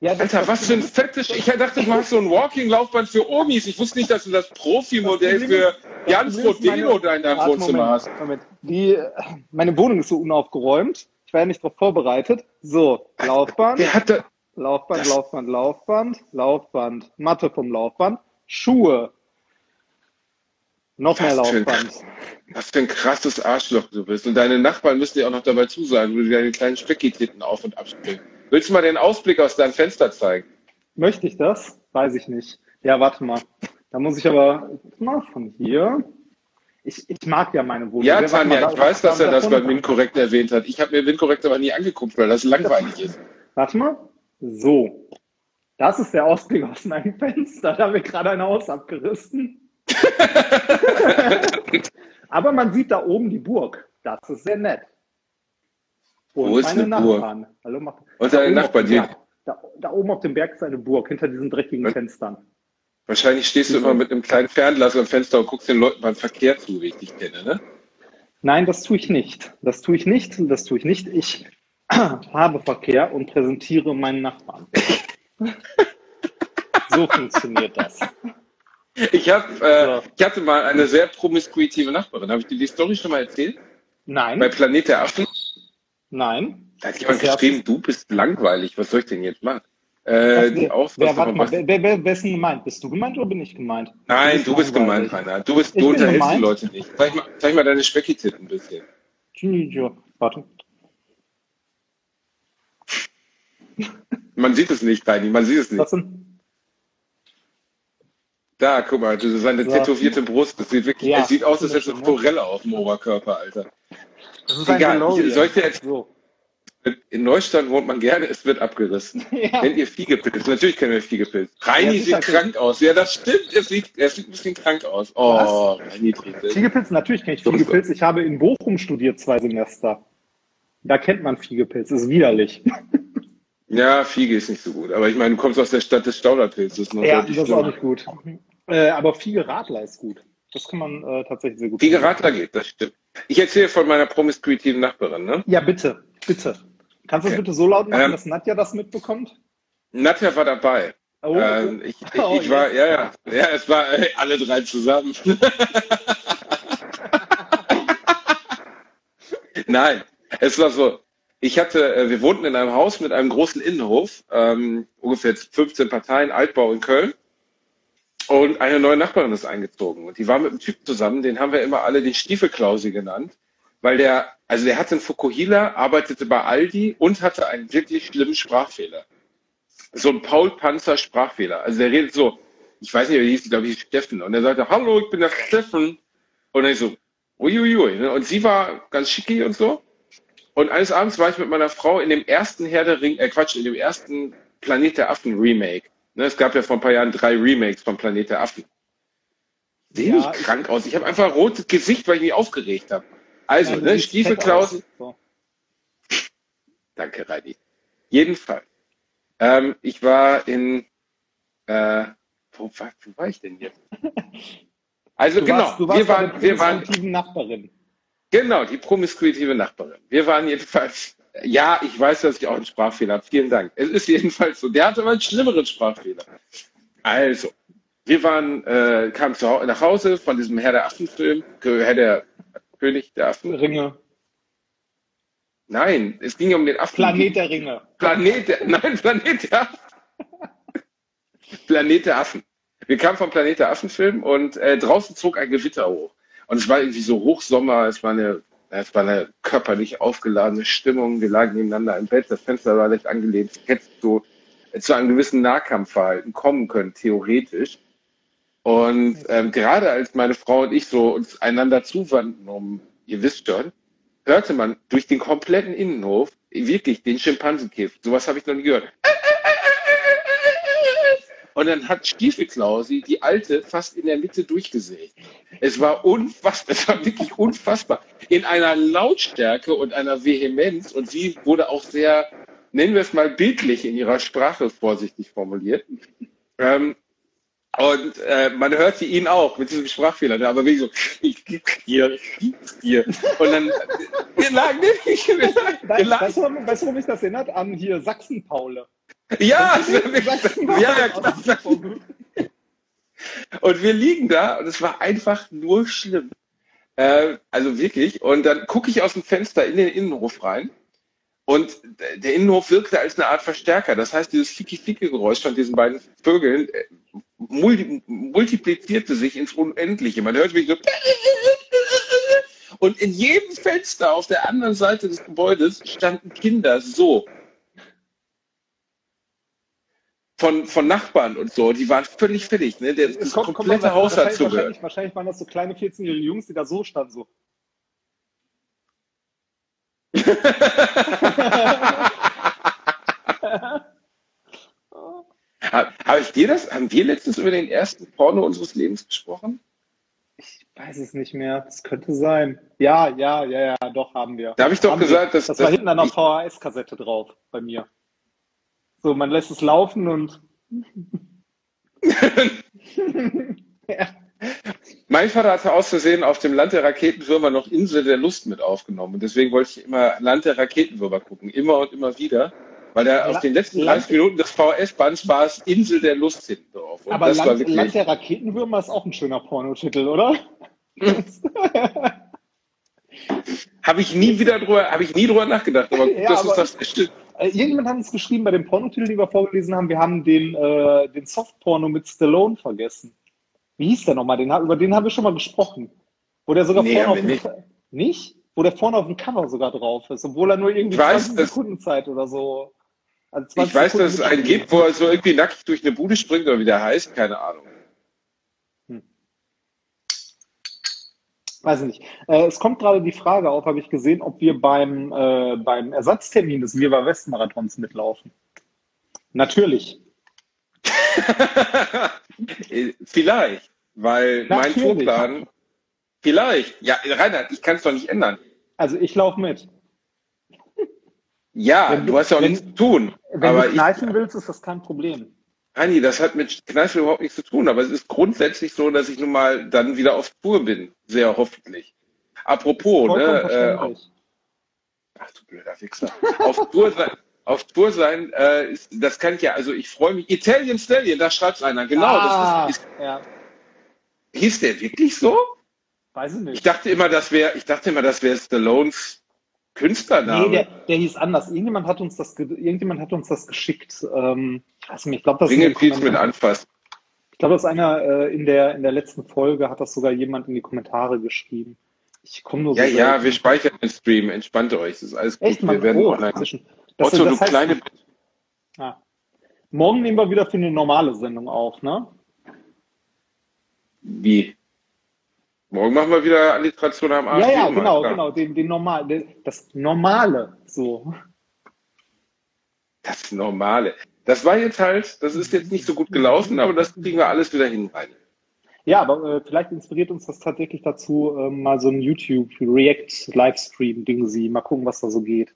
Ja, Alter, was für ein fettes. Ich dachte, du hast so ein Walking-Laufband für Omis. Ich wusste nicht, dass du das Profi-Modell für Jans meine- Rodeo da in deinem Wohnzimmer hast. Moment. Die, meine Wohnung ist so unaufgeräumt. Ich war ja nicht darauf vorbereitet. So, Laufband, Wer hat da. Laufband, das- Laufband, Laufband, Laufband, Matte vom Laufband, Schuhe. Noch mehr Was für ein- Laufband. Was für ein krasses Arschloch du bist. Und deine Nachbarn müssen dir auch noch dabei zusagen, wie du deine kleinen Speckititten auf- und abspielst. Willst du mal den Ausblick aus deinem Fenster zeigen? Möchte ich das? Weiß ich nicht. Ja, warte mal. Da muss ich aber mal von hier. Ich, ich mag ja meine Wohnung. Ja, Tanja, da- ich weiß, dass er das bei Winkorrekt erwähnt hat. Ich habe mir Winkorrekt aber nie angeguckt, weil das langweilig ist. Warte mal. So. Das ist der Ausblick aus meinem Fenster. Da haben wir gerade ein Haus abgerissen. [LAUGHS] Aber man sieht da oben die Burg. Das ist sehr nett. Und Wo ist meine eine Burg? Nachbarn. Hallo, mach, Und da deine oben auf Nachbarn, dem die, Berg. Da, da oben auf dem Berg ist eine Burg, hinter diesen dreckigen Was? Fenstern. wahrscheinlich stehst du immer mit einem kleinen Fernglas am Fenster und guckst den Leuten beim Verkehr zu, wie ich dich kenne, ne? Nein, das tue ich nicht. Das tue ich nicht. Das tue ich nicht. Ich [CLEARS THROAT] habe Verkehr und präsentiere meinen Nachbarn. So funktioniert das. Ich, hab, äh, So. ich hatte mal eine sehr promiskuitive Nachbarin. Habe ich dir die Story schon mal erzählt? Bei Nein, Planet der Affen? nein. Da hat jemand geschrieben, du bist langweilig. Was soll ich denn jetzt machen? Äh, Wer, warte mal, wer, wer, wer, ist denn gemeint? Bist du gemeint oder bin ich gemeint? Nein, du bist gemeint, langweilig. Rainer. Du, bist, du unterhältst die gemeint. Leute nicht. Zeig mal, zeig mal deine Speckititten ein bisschen. Tschüss, Warte. Man sieht es nicht, Reini, man sieht es nicht. Was denn? Da, guck mal, das ist eine So. tätowierte Brust. Das sieht wirklich, Ja, es sieht aus, als hätte ne? eine Forelle auf dem Oberkörper, Alter. Das ist Egal, DeLorean. ich- soll ich dir jetzt- So. In Neustadt wohnt man gerne, es wird abgerissen. [LAUGHS] Ja. Kennt ihr Fiegepilz? Natürlich kennen wir Fiegepilz. Reini Ja, sieht krank aus. Ja, das stimmt. Er sieht, er sieht ein bisschen krank aus. Oh, Reini. Fiegepilz, natürlich kenne ich Fiegepilz. Ich habe in Bochum studiert zwei Semester. Da kennt man Fiegepilz, ist widerlich. [LAUGHS] Ja, Fiege ist nicht so gut. Aber ich meine, du kommst aus der Stadt des Stauderpilzes. Ne? Ja, das ist auch nicht gut. Äh, aber Fiege Radler ist gut. Das kann man äh, tatsächlich sehr gut. Fiege Radler geht, das stimmt. Ich erzähle von meiner promiskuitiven Nachbarin. Ne? Ja, bitte, bitte. Kannst du das Okay. bitte so laut machen, Ähm, dass Nadja das mitbekommt? Nadja war dabei. Oh, Ähm, ich, ich, [LAUGHS] Oh, ich war, yes. ja, ja, ja, es war äh, alle drei zusammen. [LAUGHS] Nein, es war so. Ich hatte, äh, wir wohnten in einem Haus mit einem großen Innenhof, ähm, ungefähr 15 Parteien, Altbau in Köln. Und eine neue Nachbarin ist eingezogen. Und die war mit einem Typ zusammen, den haben wir immer alle den Stiefelklausi genannt, weil der, also der hatte einen Fukuhila, arbeitete bei Aldi und hatte einen wirklich schlimmen Sprachfehler so ein Paul Panzer Sprachfehler. Also der redet so, ich weiß nicht, wie hieß, glaube ich, Steffen. Und er sagte, hallo, ich bin der Steffen. Und ich so, uiuiui. Und sie war ganz schicki und so. Und eines Abends war ich mit meiner Frau in dem ersten Herr der Ring, äh Quatsch, in dem ersten Planet der Affen Remake. Ne, es gab ja vor ein paar Jahren drei Remakes von Planet der Affen. Sehe Ja, ich krank aus. Ich habe einfach ein rotes Gesicht, weil ich mich aufgeregt habe. Also, Ja, ne, siehst Stiefel fett Klaus, aus. So. Danke, Reini. Jedenfalls. Ähm, ich war in, äh, wo, war, wo war ich denn jetzt? [LAUGHS] Also Du genau, warst, du warst wir waren, wir waren, Nachbarin. Genau, die promiskuitive Nachbarin. Wir waren jedenfalls, ja, ich weiß, dass ich auch einen Sprachfehler habe. Vielen Dank. Es ist jedenfalls so. Der hatte aber einen schlimmeren Sprachfehler. Also, wir waren, äh, kamen zu, nach Hause von diesem Herr der Affen-Film, Herr der König der Affen. Ringe. Nein, es ging um den Affen. Planet der Ringe. Planet der, nein, Planet der Affen. Planet der Affen. Wir kamen vom Planet der Affen-Film und äh, draußen zog ein Gewitter hoch. Und es war irgendwie so Hochsommer, es war eine, es war eine körperlich aufgeladene Stimmung. Wir lagen nebeneinander im Bett, das Fenster war leicht angelehnt. Ich hätte so äh, zu einem gewissen Nahkampfverhalten kommen können, theoretisch. Und ähm, gerade als meine Frau und ich so uns einander zuwandten, um, ihr wisst schon, hörte man durch den kompletten Innenhof wirklich den Schimpansenkäfig. Sowas habe ich noch nie gehört. Und dann hat Stiefelklausi die alte fast in der Mitte durchgesägt. Es war unfassbar, es war wirklich unfassbar. In einer Lautstärke und einer Vehemenz und sie wurde auch sehr, nennen wir es mal bildlich in ihrer Sprache vorsichtig formuliert. Ähm, und äh, man hörte ihn auch mit diesem Sprachfehler, ne? aber wie so, ich gib's dir, ich gib's dir. Und dann, wir lagen, wir lagen, wir lagen, weißt du, warum mich das erinnert? An hier Sachsen-Paule. [LAUGHS] ja, ja, Sachsen-Paule ja, klar. Und wir liegen da und es war einfach nur schlimm. Äh, also wirklich. Und dann gucke ich aus dem Fenster in den Innenhof rein. Und der Innenhof wirkte als eine Art Verstärker. Das heißt, dieses Fiki-Fiki-Geräusch von diesen beiden Vögeln äh, multi multiplizierte sich ins Unendliche. Man hört wie so. Und in jedem Fenster auf der anderen Seite des Gebäudes standen Kinder so. Von, von Nachbarn und so. Die waren völlig fertig. Ne? Der, das Kommt- kommt komplette mal- Haus hat wahrscheinlich, zugehört. wahrscheinlich, wahrscheinlich waren das so kleine 14-jährige Jungs, die da so standen. So. [LAUGHS] Ha- Habe ich dir das? Haben wir letztens über den ersten Porno unseres Lebens gesprochen? Ich weiß es nicht mehr. Das könnte sein. Ja, ja, ja, ja, doch, haben wir. Da habe ich doch Haben gesagt, wir. dass Das war dass- hinten an ich- VHS-Kassette drauf bei mir. So, man lässt es laufen und. [LAUGHS] ja. Mein Vater hatte aus Versehen auf dem Land der Raketenwürmer noch Insel der Lust mit aufgenommen. Und deswegen wollte ich immer Land der Raketenwürmer gucken. Immer und immer wieder. Weil da auf den letzten Land- 30 Minuten des VS-Bands war es Insel der Lust hinten drauf. Und Aber Land, wirklich. Land der Raketenwürmer ist auch ein schöner Pornotitel, oder? [LAUGHS] Habe ich nie wieder drüber, habe ich nie drüber nachgedacht. Aber [LAUGHS] gut, Ja, dass es aber- das stimmt. Äh, Irgendjemand hat uns geschrieben bei dem Pornotitel, den wir vorgelesen haben, wir haben den, äh, den Softporno mit Stallone vergessen. Wie hieß der nochmal? Den, über den haben wir schon mal gesprochen. Wo der sogar Nee, vorne auf Nicht? nicht? Wo der vorne auf dem Cover sogar drauf ist, obwohl er nur irgendwie Ich weiß, 20 dass- Sekunden Zeit oder so. Also 20 Ich weiß, Sekunden dass es einen gibt, wo er so irgendwie nackig durch eine Bude springt oder wie der heißt. Keine Ahnung. Weiß ich nicht. Äh, es kommt gerade die Frage auf, habe ich gesehen, ob wir beim, äh, beim Ersatztermin des Viva West Marathons mitlaufen. Natürlich. [LAUGHS] Äh, Vielleicht, weil mein Natürlich. Tourplan. Vielleicht. Ja, Reinhard, ich kann es doch nicht ändern. Also ich laufe mit. Ja, Wenn du- hast ja auch wenn- nichts zu tun. Wenn aber du ich, kneifen willst, ist das kein Problem. Anni, das hat mit Kneifen überhaupt nichts zu tun. Aber es ist grundsätzlich so, dass ich nun mal dann wieder auf Tour bin. Sehr hoffentlich. Apropos, ne? Äh, ach du blöder Wichser. auf Tour sein, auf Tour sein, äh, ist, das kann ich ja, also ich freue mich. Italian Stallion, da schreibt's einer. Genau, ah, das ist, ist, ja, hieß der wirklich so? weiß ich Ich nicht. dachte immer, das wäre, ich dachte immer, das wäre Stallones Künstlername. Nee, der, der hieß anders. Irgendjemand hat uns das, ge- irgendjemand hat uns das geschickt. Ähm, ich glaube, das ist mit anfassen. Ich glaube, das ist einer äh, in der in der letzten Folge hat das sogar jemand in die Kommentare geschrieben. Ich komme nur so Ja, ja, selten. wir speichern den Stream. Entspannt euch. Das ist alles gut. Echt, wir werden oh, online. inzwischen. Das, Otto, du das heißt, kleine. ah, morgen nehmen wir wieder für eine normale Sendung auf, ne? Wie? Morgen machen wir wieder Alliteration am Arsch. Ja, ja, genau, klar. genau, den, den normal, das Normale, so. Das Normale. Das war jetzt halt, das ist jetzt nicht so gut gelaufen, aber das kriegen wir alles wieder hin rein. Ja, aber äh, vielleicht inspiriert uns das tatsächlich dazu, ähm, mal so ein YouTube-React-Livestream-Ding sie, mal gucken, was da so geht.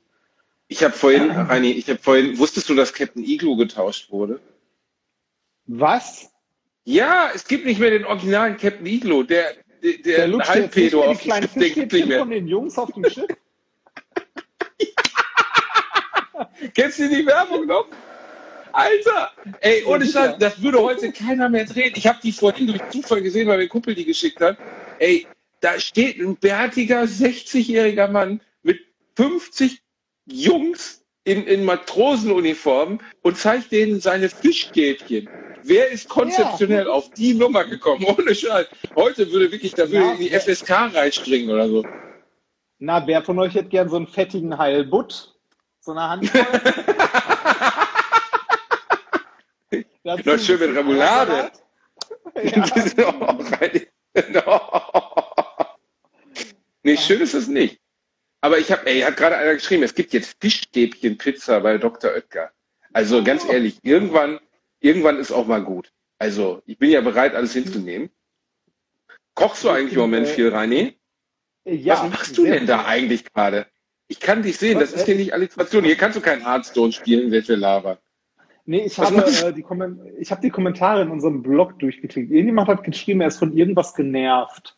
Ich habe vorhin, Reini, ich habe vorhin, wusstest du, dass Captain Igloo getauscht wurde? Was? Ja, es gibt nicht mehr den originalen Captain Igloo, der, der, der, lutscht Halbpedo mehr die auf dem kleinen Schiff, den gibt's nicht mehr. von den Jungs auf dem Schiff? [LAUGHS] Kennst du die Werbung noch? Alter, ey, ohne. Scheiß, das würde heute keiner mehr drehen. Ich habe die vorhin durch Zufall gesehen, weil mein Kumpel die geschickt hat. Ey, da steht ein bärtiger 60-jähriger Mann mit 50 Jungs in, in Matrosenuniformen und zeigt denen seine Fischstäbchen. Wer ist konzeptionell auf die Nummer gekommen? Ohne Scheiß. Heute würde wirklich, da würde Ja, in die ja. FSK reinspringen oder so. Na, wer von euch hätte gern so einen fettigen Heilbutt? So eine Handvoll? [LAUGHS] Dazu Noch schön mit Remoulade. [LAUGHS] [LAUGHS] Ja. nee, schön ist es nicht. Aber ich habe, ey, hat gerade einer geschrieben, es gibt jetzt Fischstäbchen-Pizza bei Dr. Oetker. Also ganz ehrlich, irgendwann, irgendwann ist auch mal gut. Also ich bin ja bereit, alles hinzunehmen. Kochst du eigentlich im Moment viel, Reini? Ja, Was machst du denn da eigentlich gerade? Ich kann dich sehen, das ist hier nicht Alliteration. Hier kannst du kein Hearthstone spielen, wir labern. Nee, ich Was habe, äh, die ich habe die Kommentare in unserem Blog durchgeklickt. Irgendjemand hat geschrieben, er ist von irgendwas genervt.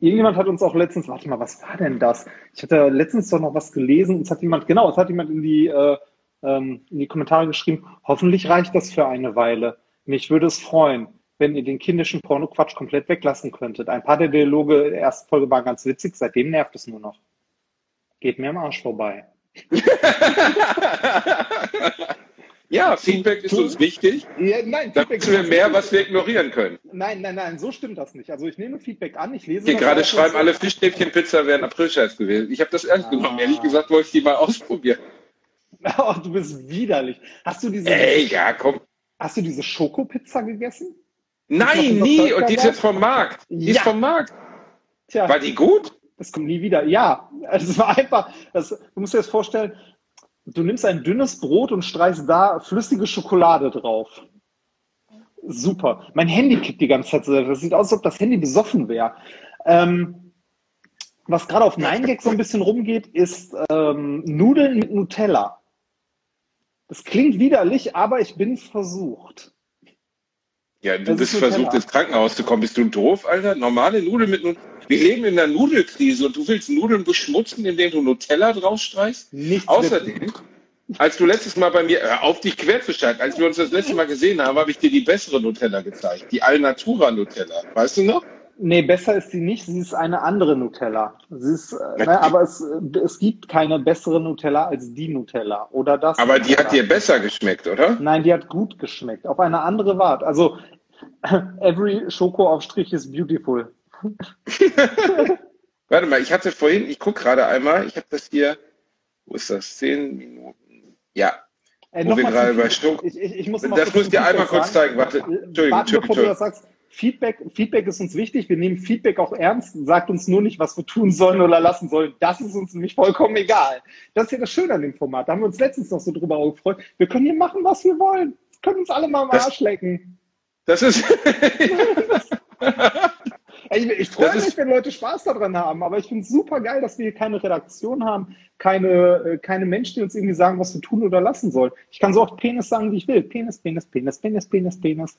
Irgendjemand hat uns auch letztens, warte mal, was war denn das? Ich hatte letztens doch noch was gelesen und es hat jemand, genau, es hat jemand in die, äh, ähm, in die Kommentare geschrieben, hoffentlich reicht das für eine Weile. Mich würde es freuen, wenn ihr den kindischen Porno-Quatsch komplett weglassen könntet. Ein paar der Dialoge der ersten Folge waren ganz witzig, seitdem nervt es nur noch. Geht mir am Arsch vorbei. [LAUGHS] Ja, Feedback ist uns wichtig. Ja, nein, Da Feedback wissen wir mehr, was wir ignorieren können. Nein, nein, nein, so stimmt das nicht. Also ich nehme Feedback an, ich lese Hier gerade schreiben alle Fischstäbchen-Pizza wären Aprilscherz gewesen. Ich habe das ernst genommen. Ah. Ehrlich gesagt wollte ich die mal [LAUGHS] ausprobieren. [LAUGHS] Oh, du bist widerlich. Hast du diese, Ey, ja, komm. hast du diese Schokopizza gegessen? Nein, nie. Und die ist jetzt vom Markt. Die ist Ja. vom Markt. Tja, War die gut? das kommt nie wieder. Ja, es war einfach, das, du musst dir das vorstellen, du nimmst ein dünnes Brot und streichst da flüssige Schokolade drauf. Super. Mein Handy kippt die ganze Zeit so. Das sieht aus, als ob das Handy besoffen wäre. Ähm, was gerade auf 9gag so ein bisschen rumgeht, ist ähm, Nudeln mit Nutella. Das klingt widerlich, aber ich bin versucht. Ja, du Das bist versucht, ins Krankenhaus zu kommen. Bist du doof, Alter? Normale Nudeln mit Nutella. Wir leben in einer Nudelkrise und du willst Nudeln beschmutzen, indem du Nutella draufstreichst? Nichts Außerdem, als du letztes Mal bei mir, hör auf dich quer zu schalten, als wir uns das letzte Mal gesehen haben, habe ich dir die bessere Nutella gezeigt. Die Alnatura Nutella. Weißt du noch? Nee, besser ist sie nicht. Sie ist eine andere Nutella. Sie ist, äh, ne, aber es, äh, es gibt keine bessere Nutella als die Nutella. Oder das. Aber die hat Nutella. dir besser geschmeckt, oder? Nein, die hat gut geschmeckt. Auf eine andere Art. Also, [LAUGHS] every Schokoaufstrich is beautiful. [LAUGHS] Warte mal, ich hatte vorhin, ich gucke gerade einmal, ich habe das hier, wo ist das? Zehn Minuten. Ja, Äh, Wo wir gerade bei. Schoko- Ich, ich, ich muss Das muss ich dir einmal kurz zeigen. Warte, Äh, Entschuldigung, Warte, du Entschuldigung. Feedback, Feedback ist uns wichtig. Wir nehmen Feedback auch ernst. Sagt uns nur nicht, was wir tun sollen oder lassen sollen. Das ist uns nämlich vollkommen egal. Das ist ja das Schöne an dem Format. Da haben wir uns letztens noch so drüber gefreut. Wir können hier machen, was wir wollen. Wir können uns alle mal am Arsch lecken. Das ist, [LAUGHS] Ich, ich freue mich, wenn Leute Spaß daran haben, aber ich finde es super geil, dass wir hier keine Redaktion haben, keine, äh, keine Menschen, die uns irgendwie sagen, was wir tun oder lassen sollen. Ich kann so oft Penis sagen, wie ich will. Penis, Penis, Penis, Penis, Penis, Penis.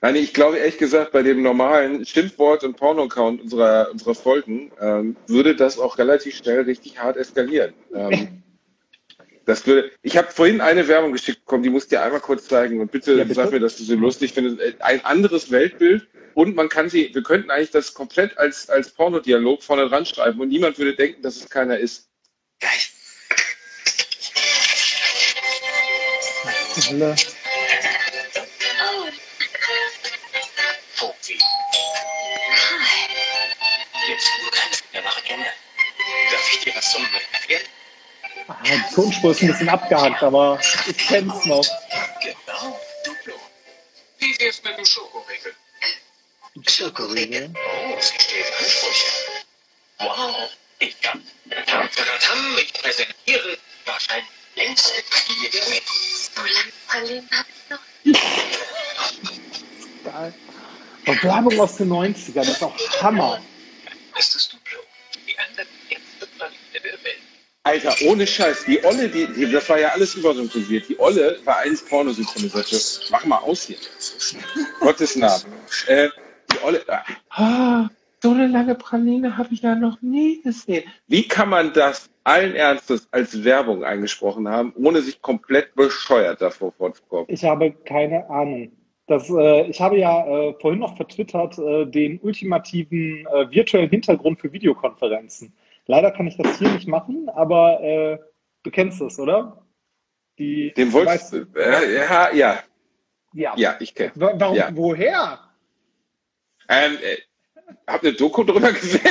Nein, ich glaube ehrlich gesagt, bei dem normalen Schimpfwort- und Porno-Count unserer, unserer Folgen ähm, würde das auch relativ schnell richtig hart eskalieren. Ähm, [LAUGHS] das würde, ich habe vorhin eine Werbung geschickt bekommen, die musst du dir einmal kurz zeigen und bitte, Ja, bitte. sag mir, dass du sie lustig findest. Äh, Ein anderes Weltbild und man kann sie, wir könnten eigentlich das komplett als, als Pornodialog vorne dran schreiben und niemand würde denken, dass es keiner ist. Fofi. Zum? Ah, die Tonspur ist ein bisschen abgehackt, aber ich kenn's noch. Genau, Duplo. Wie wär's mit dem Schokoriegel? Schokoriegel. Oh, sie steht Ansprüche. Wow. Ich kann. Tam, tam, ich präsentiere wahrscheinlich längste Karriere. So lange Pralinen habe ich noch Geil. Und Werbung aus den 90ern, das ist auch Hammer. Alter, ohne Scheiß, die Olle, die, die, das war ja alles übersynchronisiert. Die Olle war eins Pornosynchronisierte. Mach mal aus hier. [LAUGHS] Gottes Namen. Äh, die Olle, ah, so eine lange Praline habe ich ja noch nie gesehen. Wie kann man das allen Ernstes als Werbung eingesprochen haben, ohne sich komplett bescheuert davor vorzukommen? Ich habe keine Ahnung. Das, äh, ich habe ja äh, vorhin noch vertwittert äh, den ultimativen äh, virtuellen Hintergrund für Videokonferenzen. Leider kann ich das hier nicht machen, aber äh, du kennst es, oder? Die, Den wolltest du, äh, ja, ja, Ja. ja, ich kenne. Wa- Warum, Ja. Woher? Ähm, äh, hab eine Doku drüber gesehen. [LAUGHS]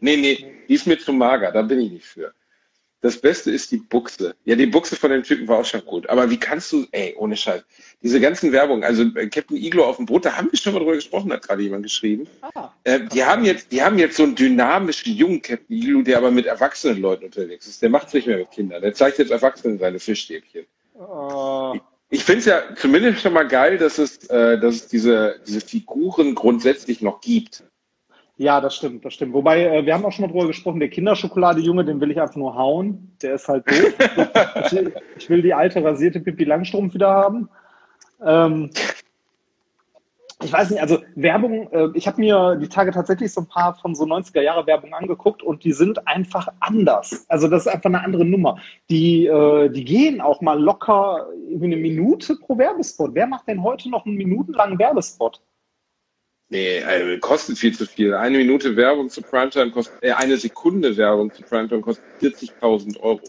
nee, nee, die ist mir zu mager, da bin ich nicht für. Das Beste ist die Buchse. Ja, die Buchse von dem Typen war auch schon gut. Aber wie kannst du, ey, ohne Scheiß, diese ganzen Werbung, also äh, Captain Iglo auf dem Boot, da haben wir schon mal drüber gesprochen, hat gerade jemand geschrieben. Ah, Äh, die haben jetzt, die haben jetzt so einen dynamischen jungen Captain Iglo, der aber mit erwachsenen Leuten unterwegs ist. Der macht es nicht mehr mit Kindern. Der zeigt jetzt Erwachsenen seine Fischstäbchen. äh, Ich finde es ja zumindest schon mal geil, dass es, äh, dass es diese, diese Figuren grundsätzlich noch gibt. Ja, das stimmt, das stimmt. Wobei, äh, wir haben auch schon mal drüber gesprochen, der Kinderschokolade-Junge, den will ich einfach nur hauen. Der ist halt doof. [LAUGHS] ich, will- ich will die alte rasierte Pippi Langstrumpf wieder haben. Ähm, ich weiß nicht, also Werbung, äh, ich habe mir die Tage tatsächlich so ein paar von so 90er Jahre Werbung angeguckt und die sind einfach anders. Also das ist einfach eine andere Nummer. Die, äh, die gehen auch mal locker eine Minute pro Werbespot. Wer macht denn heute noch einen minutenlangen Werbespot? Nee, also, kostet viel zu viel. Eine Minute Werbung zu Primetime kostet, äh, eine Sekunde Werbung zu Primetime kostet 40.000 Euro.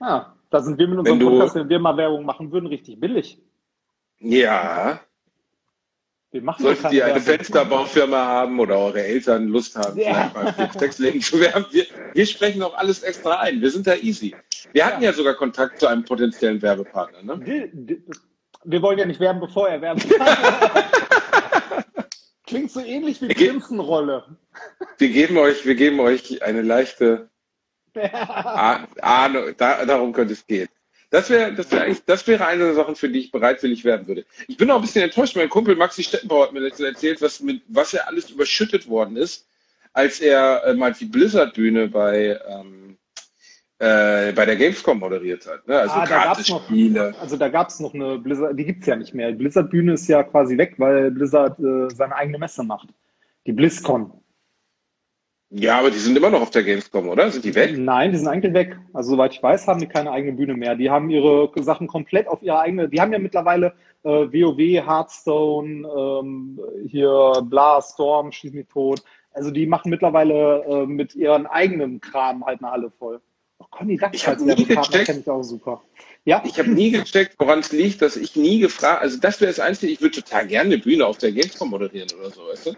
Ah, da sind wir mit unserem Wenn du- Podcast, wenn wir mal Werbung machen würden, richtig billig. Ja, Wir machen solltet ihr eine Werbung. Fensterbaufirma haben oder eure Eltern Lust haben, Ja. vielleicht mal Textlegen zu werben, wir, wir sprechen auch alles extra ein. Wir sind da easy. Wir hatten ja sogar Kontakt zu einem potenziellen Werbepartner, ne? Wir, wir wollen ja nicht werben, bevor er werben [LAUGHS] Klingt so ähnlich wie. Prinzenrolle. Wir geben euch, wir geben euch eine leichte Ah- Ahnung, da, darum könnte es gehen. Das wäre, das wäre eigentlich, das wäre eine der Sachen, für die ich bereitwillig werden würde. Ich bin auch ein bisschen enttäuscht. Mein Kumpel Maxi Stettenbauer hat mir letztens erzählt, was mit, was er alles überschüttet worden ist, als er äh, mal die Blizzard-Bühne bei, ähm, äh, bei der Gamescom moderiert hat. Ne? Also Ah, da gab's noch- Kartenspiele. Also da gab es noch eine Blizzard, die gibt's ja nicht mehr. Die Blizzard-Bühne ist ja quasi weg, weil Blizzard äh, seine eigene Messe macht. Die BlizzCon. Ja, aber die sind immer noch auf der Gamescom, oder? Sind die weg? Nein, die sind eigentlich weg. Also soweit ich weiß, haben die keine eigene Bühne mehr. Die haben ihre Sachen komplett auf ihre eigene. Die haben ja mittlerweile äh, WoW, Hearthstone, ähm, hier Bla, Storm, Schieß mich tot. Also die machen mittlerweile äh, mit ihren eigenen Kram halt eine Halle voll. Oh, Conny Duck Ich hab als nie gecheckt. ich auch super. Ja, Ich habe nie gecheckt, woran es liegt, dass ich nie gefragt, also das wäre das Einzige, ich würde total gerne eine Bühne auf der Gamescom moderieren oder so, weißt du?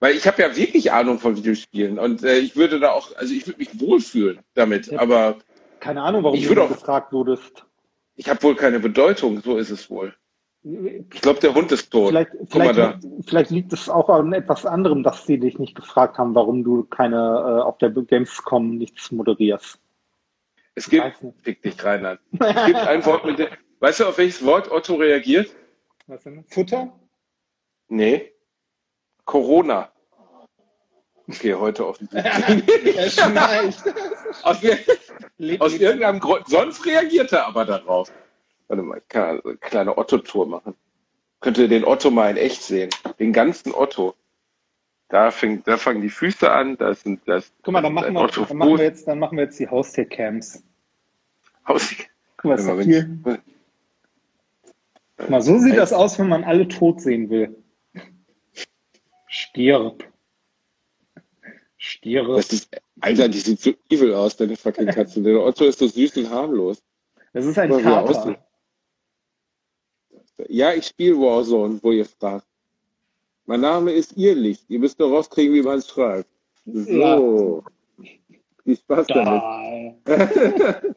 Weil ich habe ja wirklich Ahnung von Videospielen und äh, ich würde da auch, also ich würde mich wohlfühlen damit, Ja. aber keine Ahnung, warum Ich du auch- gefragt wurdest. ich habe wohl keine Bedeutung, so ist es wohl. Ich glaube, der Hund ist tot. Vielleicht, Guck mal vielleicht, vielleicht liegt es auch an etwas anderem, dass sie dich nicht gefragt haben, warum du keine äh, auf der Gamescom nichts moderierst. Es gibt, fick dich rein an. [LAUGHS] Es gibt ein Wort mit dem, weißt du, auf welches Wort Otto reagiert? Was denn? Futter? Nee. Corona. Okay, heute offensichtlich. [LAUGHS] Er schnarcht. aus, aus irgendeinem Grund, sonst reagiert er aber darauf. Warte mal, ich kann also eine kleine Otto-Tour machen. Könnt ihr den Otto mal in echt sehen? Den ganzen Otto. Da, fängt, da fangen die Füße an, das sind das. Guck mal, dann machen, wir, dann, machen wir jetzt, dann machen wir jetzt die Haustiercams. Haus- Guck mal, ist hier. Guck mal, so sieht das aus, wenn man alle tot sehen will. Stirb. Stirb. Das ist, Alter, die sieht so evil aus, deine fucking Katze. Der Otto ist so süß und harmlos. Das ist ein er Kater. Ja, ich spiele Warzone, wo ihr fragt. Mein Name ist Irrlicht. Ihr müsst nur rauskriegen, wie man es schreibt. So. Viel Spaß damit. Geil. [LAUGHS]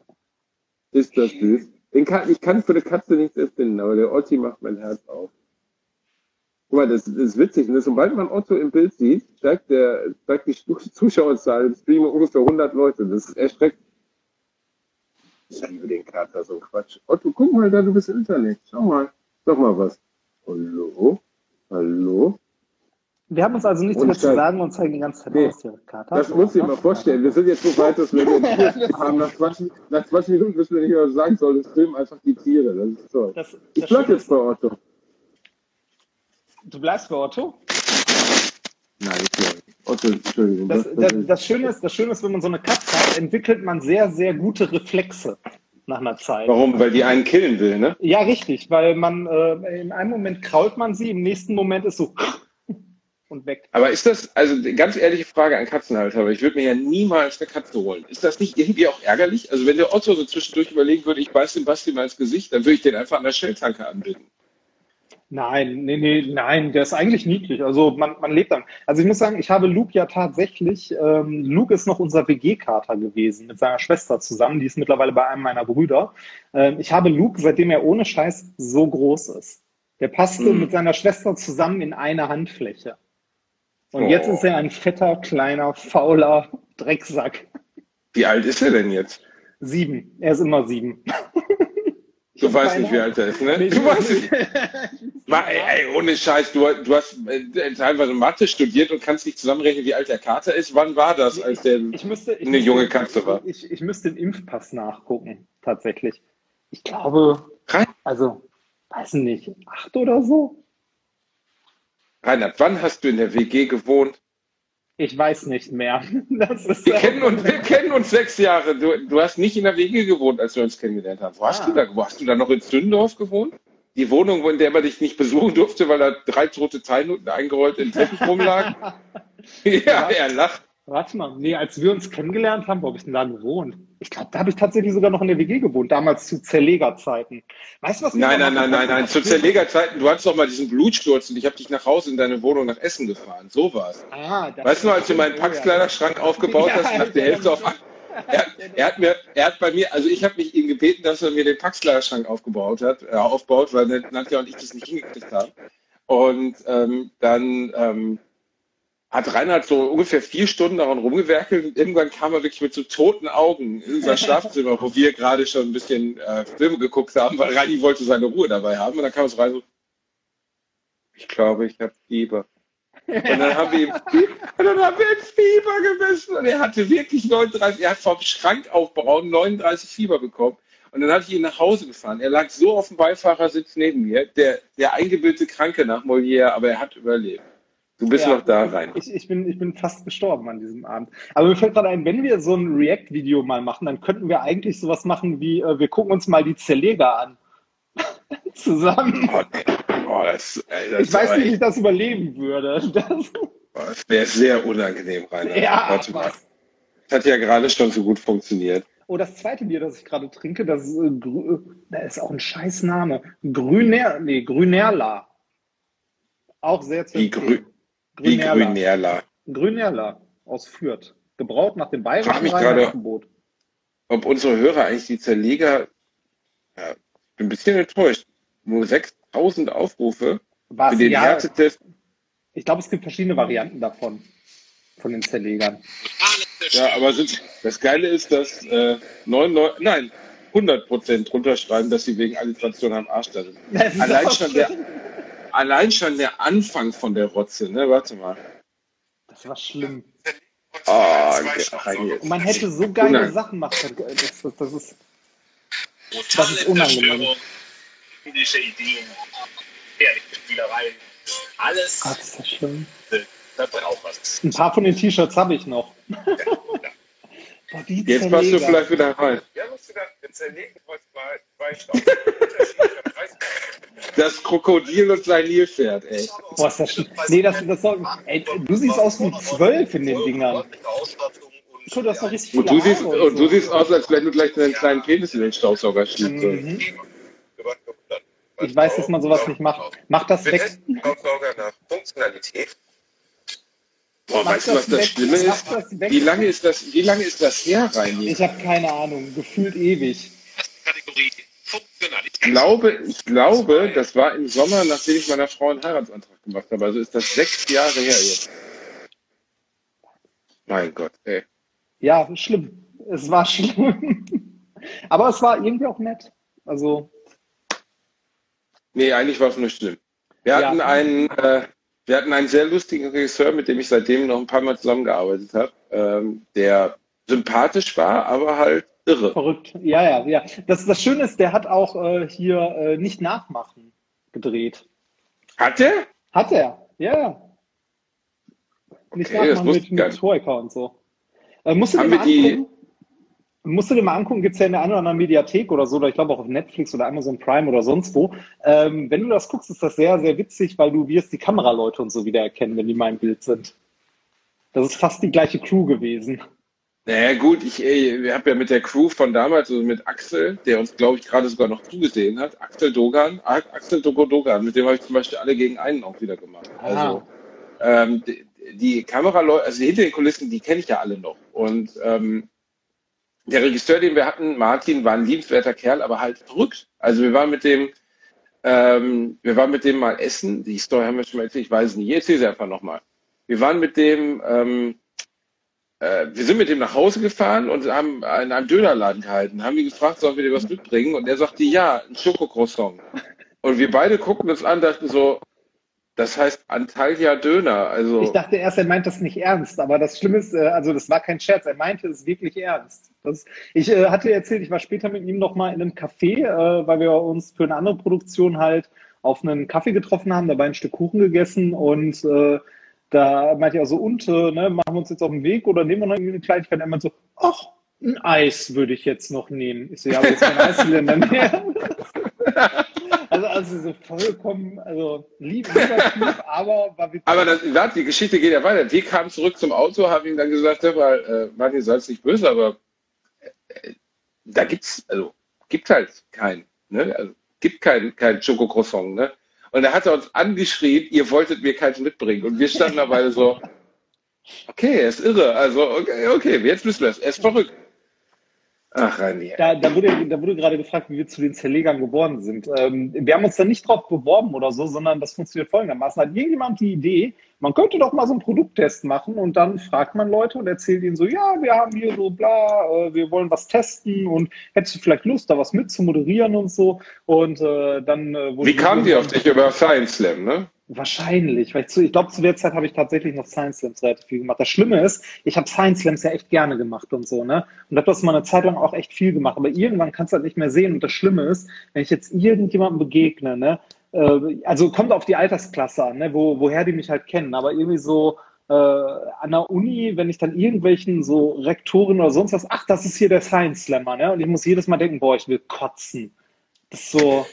Ist das süß? Kann, ich kann für eine Katze nichts erfinden, aber der Otti macht mein Herz auf. Guck mal, das, das ist witzig. Ne? Sobald man Otto im Bild sieht, steigt, der, steigt die [LAUGHS] Zuschauerzahl im Stream ungefähr 100 Leute. Das ist erschreckend. Ich liebe den Kater, so ein Quatsch. Otto, guck mal da, du bist im Internet. Schau mal. Sag mal was. Hallo? Hallo? Wir haben uns also nichts mehr zu sagen und zeigen die ganze Zeit Nee. aus, der Kater. Das muss ich mal vorstellen. Wir sind jetzt so weit, dass wir den [LAUGHS] haben. Nach 20, nach 20 Minuten wissen wir nicht was wir sagen sollen. Es filmen einfach die Tiere. Das ist toll. Das, Ich das bleib Schöne jetzt bei Otto. du bleibst bei Otto? Nein, ich glaube nicht. Otto, Entschuldigung. Das, Das, das, das, Schöne ist, das Schöne ist, wenn man so eine Katze hat, entwickelt man sehr, sehr gute Reflexe nach einer Zeit. Warum? Weil die einen killen will, ne? Ja, richtig, weil man äh, in einem Moment krault man sie, im nächsten Moment ist so [LAUGHS] und weg. Aber ist das, also ganz ehrliche Frage an Katzenhalter, aber ich würde mir ja niemals eine Katze holen. Ist das nicht irgendwie auch ärgerlich? Also wenn der Otto so zwischendurch überlegen würde, ich beiß den Basti mal ins Gesicht, dann würde ich den einfach an der Shelltanke anbinden. Nein, nee, nee, nein, der ist eigentlich niedlich. Also man, man lebt dann. Also ich muss sagen, ich habe Luke ja tatsächlich, ähm, Luke ist noch unser WG-Kater gewesen mit seiner Schwester zusammen, die ist mittlerweile bei einem meiner Brüder. Ähm, ich habe Luke, seitdem er ohne Scheiß so groß ist. Der passte Mhm. mit seiner Schwester zusammen in eine Handfläche. Und Oh. jetzt ist er ein fetter, kleiner, fauler Drecksack. Wie alt ist er denn jetzt? Sieben. Er ist immer sieben. Du weißt nicht, wie alt er ist, ne? Nee, du weißt nicht. Ey, ohne Scheiß, du, du hast äh, teilweise Mathe studiert und kannst nicht zusammenrechnen, wie alt der Kater ist. Wann war das, als der... Ich müsste, ich Eine müsste, junge Katze war. Ich, ich müsste den Impfpass nachgucken, tatsächlich. Ich glaube, also, weiß nicht, acht oder so? Reinhard, wann hast du in der WG gewohnt? Ich weiß nicht mehr. [LAUGHS] Wir kennen uns, [LAUGHS] wir kennen uns sechs Jahre. Du, du hast nicht in der WG gewohnt, als wir uns kennengelernt haben. Wo hast Ah. du da gewohnt? Hast du da noch in Zündorf gewohnt? Die Wohnung, wo- in der man dich nicht besuchen durfte, weil da drei tote Teilnoten eingerollt in den Teppich rumlagen? [LAUGHS] ja, er lacht. Warte mal, nee, als wir uns kennengelernt haben, wo habe ich denn da gewohnt? Ich glaube, da habe ich tatsächlich sogar noch in der WG gewohnt, damals zu Zerlegerzeiten. Weißt du, was Nein, nein, nein, nein, nein. Zu Zerlegerzeiten, du hattest doch mal diesen Blutsturz und ich habe dich nach Hause in deine Wohnung nach Essen gefahren. So war's. Ah, Weißt du als du meinen Oh. Packskleiderschrank aufgebaut [LAUGHS] hast, nach der Hälfte auf er, er hat mir, er hat bei mir, also ich habe mich ihn gebeten, dass er mir den Packskleiderschrank aufgebaut hat, äh, aufbaut, weil Nadja und ich das nicht hingekriegt haben. Und ähm, dann ähm, hat Reinhard so ungefähr vier Stunden daran rumgewerkelt und irgendwann kam er wirklich mit so toten Augen in unser Schlafzimmer, wo wir gerade schon ein bisschen äh, Filme geguckt haben, weil Reini wollte seine Ruhe dabei haben. Und dann kam es rein so, ich glaube, ich habe Fieber. Und dann haben wir ihm und dann haben wir ihm Fieber gemessen und er hatte wirklich 39, er hat vom Schrankaufbau 39 Fieber bekommen. Und dann habe ich ihn nach Hause gefahren. Er lag so auf dem Beifahrersitz neben mir, der, der eingebildete Kranke nach Molière, aber er hat überlebt. Du bist Ja. noch da rein. Ich, ich, bin, ich bin fast gestorben an diesem Abend. Aber mir fällt gerade ein, wenn wir so ein React-Video mal machen, dann könnten wir eigentlich sowas machen wie, äh, wir gucken uns mal die Zerleger an. [LAUGHS] Zusammen. Oh, oh, das, das, Ich weiß nicht, wie ich das überleben würde. [LAUGHS] Das, Das wäre sehr unangenehm, Rainer. ja, Warte mal. Das hat ja gerade schon so gut funktioniert. Oh, das zweite Bier, das ich gerade trinke, das ist, äh, Grü da ist auch ein scheiß Name. Grüner, nee, Grünerla. Auch sehr zu Die, Grü die Grünerla. Grünerla. Aus Fürth. Gebraut nach dem bayerischen Reinheitsgebot. Ob unsere Hörer eigentlich die Zerleger, ja, bin ein bisschen enttäuscht. Nur 6000 Aufrufe Was? für den Ja, Härtetest. ich glaube, es gibt verschiedene Varianten davon. Von den Zerlegern. Ja, aber sind, das Geile ist, dass äh, 99, nein, 100 Prozent drunter schreiben, dass sie wegen Alliteration am Arsch da sind. Allein schon, der, allein schon der Anfang von der Rotze, ne? Warte mal. Das war schlimm. Oh, man hätte so geile. Sachen machen können. Das, das, das ist, Brutale ist unangenehm. Politische Ideen, ehrliche Spielereien. Alles, Gott, ist das das hat auch was. Ein paar von den T-Shirts habe ich noch. Boah, die Jetzt passt du vielleicht wieder rein. Ja, musst du da zerlegen, was bei. Das Krokodil und sein Nilpferd, ey. Boah, ist das schlimm. Nee, das, das soll, ey, du siehst aus wie zwölf in den Dingern. Schon, du hast noch richtig Und du siehst, Haare und du so. siehst aus, als wenn du gleich deinen kleinen Penis in den Staubsauger schiebst. Mhm. Ich weiß, dass man sowas nicht macht. Mach das weg. Staubsauger nach Funktionalität. Boah, Mach weißt du, was das weg. Schlimme ist? das. Wie lange ist das, wie lange ist das her, Reini? Ich habe keine Ahnung. Gefühlt ewig. Kategorie Funktionalität. Ich glaube, ich glaube, das war im Sommer, nachdem ich meiner Frau einen Heiratsantrag gemacht habe. Also ist das sechs Jahre her jetzt. Mein Gott, ey. Ja, schlimm. Es war [LAUGHS] schlimm. Aber es war irgendwie auch nett. Also, Nee, eigentlich war es nur schlimm. Wir Ja. hatten einen, äh, wir hatten einen sehr lustigen Regisseur, mit dem ich seitdem noch ein paar Mal zusammengearbeitet habe, ähm, der sympathisch war, aber halt irre. verrückt. Ja, ja, ja. Das, das Schöne ist, der hat auch äh, hier äh, nicht nachmachen gedreht. Hat er? Hat er? Ja, ja. Nicht Okay, nachmachen mit, mit. Troika und so. Äh, musst du angucken? Musst du dir mal angucken, gibt es ja in der einen oder anderen Mediathek oder so, oder ich glaube auch auf Netflix oder Amazon Prime oder sonst wo. Ähm, wenn du das guckst, ist das sehr, sehr witzig, weil du wirst die Kameraleute und so wiedererkennen, wenn die mal im Bild sind. Das ist fast die gleiche Crew gewesen. Naja, gut, ich, wir haben ja mit der Crew von damals, also mit Axel, der uns, glaube ich, gerade sogar noch zugesehen hat, Axel Dogan, Axel Dogo Dogan, mit dem habe ich zum Beispiel alle gegen einen auch wieder gemacht. Also, ähm, die, Kameraleute, also hinter den Kulissen, die kenne ich ja alle noch. Und ähm, der Regisseur, den wir hatten, Martin, war ein liebenswerter Kerl, aber halt verrückt. Also wir waren mit dem, ähm, wir waren mit dem mal essen. Die Story haben wir schon mal erzählt, ich weiß es nicht. Ich erzähle sie einfach nochmal. Wir waren mit dem, ähm, äh, wir sind mit dem nach Hause gefahren und haben in einem Dönerladen gehalten, haben ihn gefragt, sollen wir dir was mitbringen? Und er sagte, ja, ein Schokocroissant. Und wir beide guckten uns an, dachten so, das heißt Antalya Döner. Also, Ich dachte erst, er meint das nicht ernst, aber das Schlimme ist, äh, also das war kein Scherz, er meinte es wirklich ernst. Das, ich äh, hatte erzählt, ich war später mit ihm noch mal in einem Café, äh, weil wir uns für eine andere Produktion halt auf einen Kaffee getroffen haben, dabei ein Stück Kuchen gegessen und äh, da meinte er so, und, äh, ne, machen wir uns jetzt auf den Weg oder nehmen wir noch eine Kleinigkeit? Er meinte so, ach, ein Eis würde ich jetzt noch nehmen. Ich so, ja, aber jetzt kein Eisländer mehr. [LAUGHS] [LAUGHS] Also, also so vollkommen, also lieb, lieber Typ, aber war witzig. aber das, das, die Geschichte geht ja weiter. Wir kamen zurück zum Auto, haben ihm dann gesagt, hör mal, äh, Martin, sei nicht böse, aber äh, da gibt's, also, gibt halt keinen, ne? Also, gibt kein, kein Schokocroissant, ne? Und da hat er uns angeschrien, ihr wolltet mir keins mitbringen. Und wir standen da so, okay, er ist irre. Also, okay, okay, jetzt wissen wir es. Er ist verrückt. Ach, Reinier. Da, da, wurde, da wurde gerade gefragt, wie wir zu den Zerlegern geworden sind. Ähm, wir haben uns da nicht drauf beworben oder so, sondern das funktioniert folgendermaßen. Hat irgendjemand die Idee, man könnte doch mal so einen Produkttest machen und dann fragt man Leute und erzählt ihnen so, ja, wir haben hier so bla, äh, wir wollen was testen und hättest du vielleicht Lust, da was mit zu moderieren und so. Und äh, dann äh, wurde Wie kamen die auf dich über Science Slam, ne? Wahrscheinlich, weil ich, ich glaube, zu der Zeit habe ich tatsächlich noch Science Slams relativ viel gemacht. Das Schlimme ist, ich habe Science Slams ja echt gerne gemacht und so, ne? Und habe das mal eine Zeit lang auch echt viel gemacht. Aber irgendwann kannst du halt nicht mehr sehen. Und das Schlimme ist, wenn ich jetzt irgendjemandem begegne, ne? Äh, also kommt auf die Altersklasse an, ne? Wo, woher die mich halt kennen. Aber irgendwie so äh, an der Uni, wenn ich dann irgendwelchen so Rektoren oder sonst was, ach, das ist hier der Science Slammer, ne? Und ich muss jedes Mal denken, boah, ich will kotzen. Das ist so.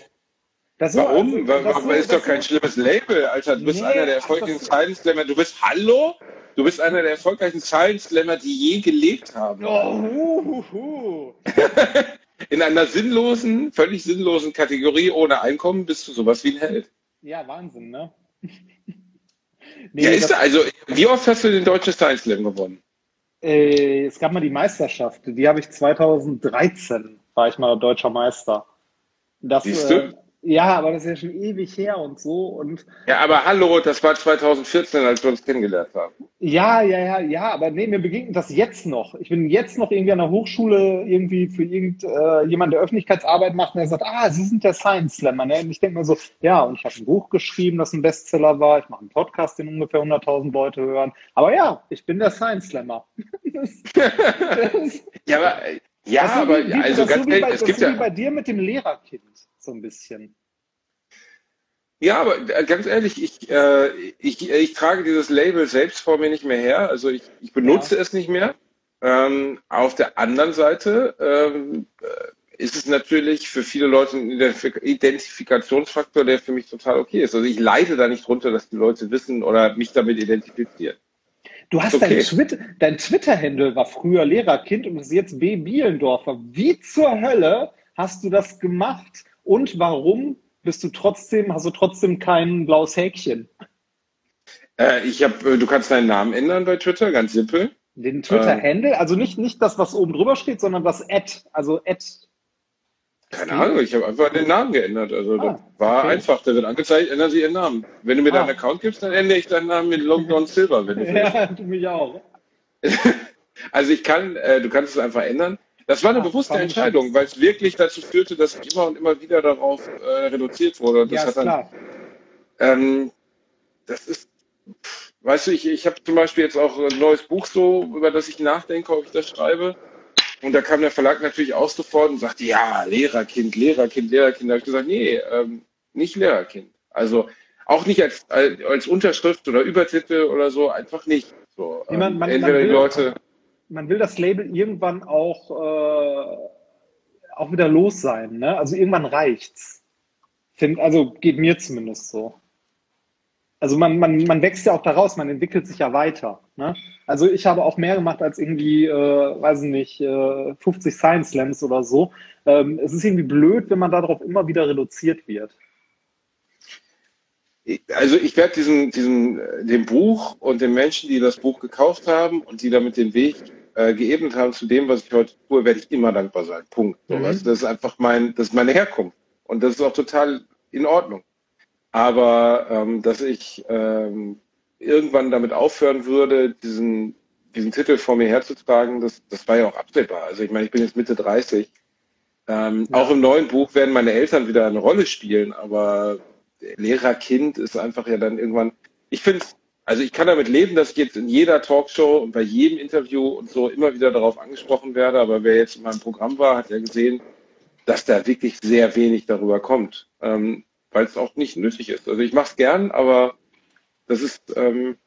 Das ist Warum? also, Wa- das ist doch kein schlimmes Label, Alter. Du bist Nee, einer der erfolgreichen Science Slammer. Du bist Hallo? Du bist einer der erfolgreichen Science Slammer, die je gelebt haben. Oh, hu, hu. [LAUGHS] In einer sinnlosen, völlig sinnlosen Kategorie ohne Einkommen bist du sowas wie ein Held. Ja, Wahnsinn, ne? [LAUGHS] nee, Ja, ist da, also, wie oft hast du den deutschen Science Slam gewonnen? äh, es gab mal die Meisterschaft, die habe ich 2013, war ich mal deutscher Meister. Das, Siehst du? äh, ja, aber das ist ja schon ewig her und so. Und Ja, aber hallo, das war 2014, als wir uns kennengelernt haben. ja, ja, ja, ja, aber nee, mir begegnet das jetzt noch. Ich bin jetzt noch irgendwie an der Hochschule irgendwie für irgendjemand, äh, jemand, der Öffentlichkeitsarbeit macht, und der sagt, ah, Sie sind der Science Slammer, ne? Und ich denke mir so, ja, und ich habe ein Buch geschrieben, das ein Bestseller war. Ich mache einen Podcast, den ungefähr 100.000 Leute hören. Aber ja, ich bin der Science Slammer. [LAUGHS] [LAUGHS] Ja, aber, ja, das ist so aber, also ganz ehrlich, es gibt so wie ja, bei dir mit dem Lehrerkind, so ein bisschen. Ja, aber äh, ganz ehrlich, ich, äh, ich, ich trage dieses Label selbst vor mir nicht mehr her. Also ich, ich benutze es nicht mehr. Ähm, auf der anderen Seite ähm, äh, ist es natürlich für viele Leute ein Identif- Identifikationsfaktor, der für mich total okay ist. Also ich leide da nicht drunter, dass die Leute wissen oder mich damit identifizieren. Du hast Okay. dein, Twitter, dein Twitter-Handle war früher Lehrerkind und ist jetzt B. Bielendorfer. Wie zur Hölle hast du das gemacht und warum bist du trotzdem, hast du trotzdem kein blaues Häkchen? Äh, ich hab, äh, du kannst deinen Namen ändern bei Twitter, ganz simpel. Den Twitter-Handle, also nicht, nicht das, was oben drüber steht, sondern das Ad, also Ad. Keine Ahnung, ich habe einfach den Namen geändert. Also Ah, das war okay. einfach. Da wird angezeigt, ändern Sie Ihren Namen. Wenn du mir Ah. deinen Account gibst, dann ändere ich deinen Namen mit Lockdown Silver, wenn du. [LAUGHS] Ja, du mich auch. [LAUGHS] Also ich kann, äh, du kannst es einfach ändern. Das war eine Ah, bewusste. Entscheidung, weil es wirklich dazu führte, dass immer und immer wieder darauf äh, reduziert wurde. Und das Ja, hat ist dann, klar. ähm, das ist, weißt du, ich, ich habe zum Beispiel jetzt auch ein neues Buch so, über das ich nachdenke, ob ich das schreibe. Und da kam der Verlag natürlich auch sofort und sagte, ja, Lehrerkind, Lehrerkind, Lehrerkind. Da habe ich gesagt, nee, ähm, nicht Lehrerkind. Also auch nicht als, als, als Unterschrift oder Übertitel oder so, einfach nicht. So, Nee, man- ähm, man- entweder man die Leute, Man will das Label irgendwann auch, äh, auch wieder los sein. Ne? Also irgendwann reicht's. Find, also geht mir zumindest so. Also man, man, man wächst ja auch daraus, man entwickelt sich ja weiter. Ne? Also ich habe auch mehr gemacht als irgendwie, äh, weiß ich nicht, äh, 50 Science Slams oder so. Ähm, es ist irgendwie blöd, wenn man darauf immer wieder reduziert wird. Also ich werde diesem, diesem, äh, dem Buch und den Menschen, die das Buch gekauft haben und die damit den Weg äh, geebnet haben zu dem, was ich heute tue, werde ich immer dankbar sein. Punkt. So, Mhm. weißt das ist einfach mein, das ist meine Herkunft. Und das ist auch total in Ordnung. Aber ähm, dass ich ähm, irgendwann damit aufhören würde, diesen, diesen Titel vor mir herzutragen, das, das war ja auch absehbar. Also ich meine, ich bin jetzt Mitte 30. Ähm, Ja. Auch im neuen Buch werden meine Eltern wieder eine Rolle spielen, aber Lehrer-Kind ist einfach ja dann irgendwann. Ich finde, also ich kann damit leben, dass ich jetzt in jeder Talkshow und bei jedem Interview und so immer wieder darauf angesprochen werde. Aber wer jetzt in meinem Programm war, hat ja gesehen, dass da wirklich sehr wenig darüber kommt, ähm, weil es auch nicht nötig ist. Also ich mache es gern, aber das ist ähm,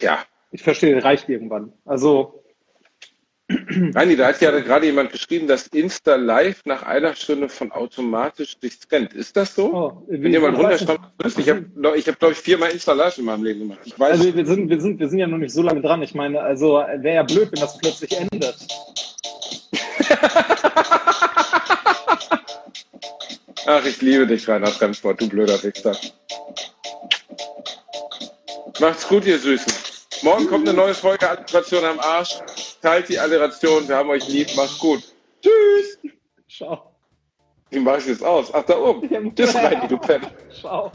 ja. Ich verstehe, reicht irgendwann. Also Nein, da hat ja gerade jemand geschrieben, dass Insta Live nach einer Stunde von automatisch sich trennt. Ist das so? Oh, Wenn jemand runterschreibt, ich habe, hab, glaube ich, viermal Insta Live in meinem Leben gemacht. Ich weiß, Also wir sind, wir sind, wir sind ja noch nicht so lange dran. Ich meine, also wäre ja blöd, wenn das plötzlich endet. [LAUGHS] ach, ich liebe dich, Reinhard Remsport, du blöder Wichser. Macht's gut, ihr Süßen. Morgen kommt eine neue Folge Alliteration am Arsch. Teilt die Alliteration, wir haben euch lieb, macht's gut. Tschüss. Ciao. Wie mach ich das aus? Ach, da oben. Tschüss, Reini, du Penner. Ciao.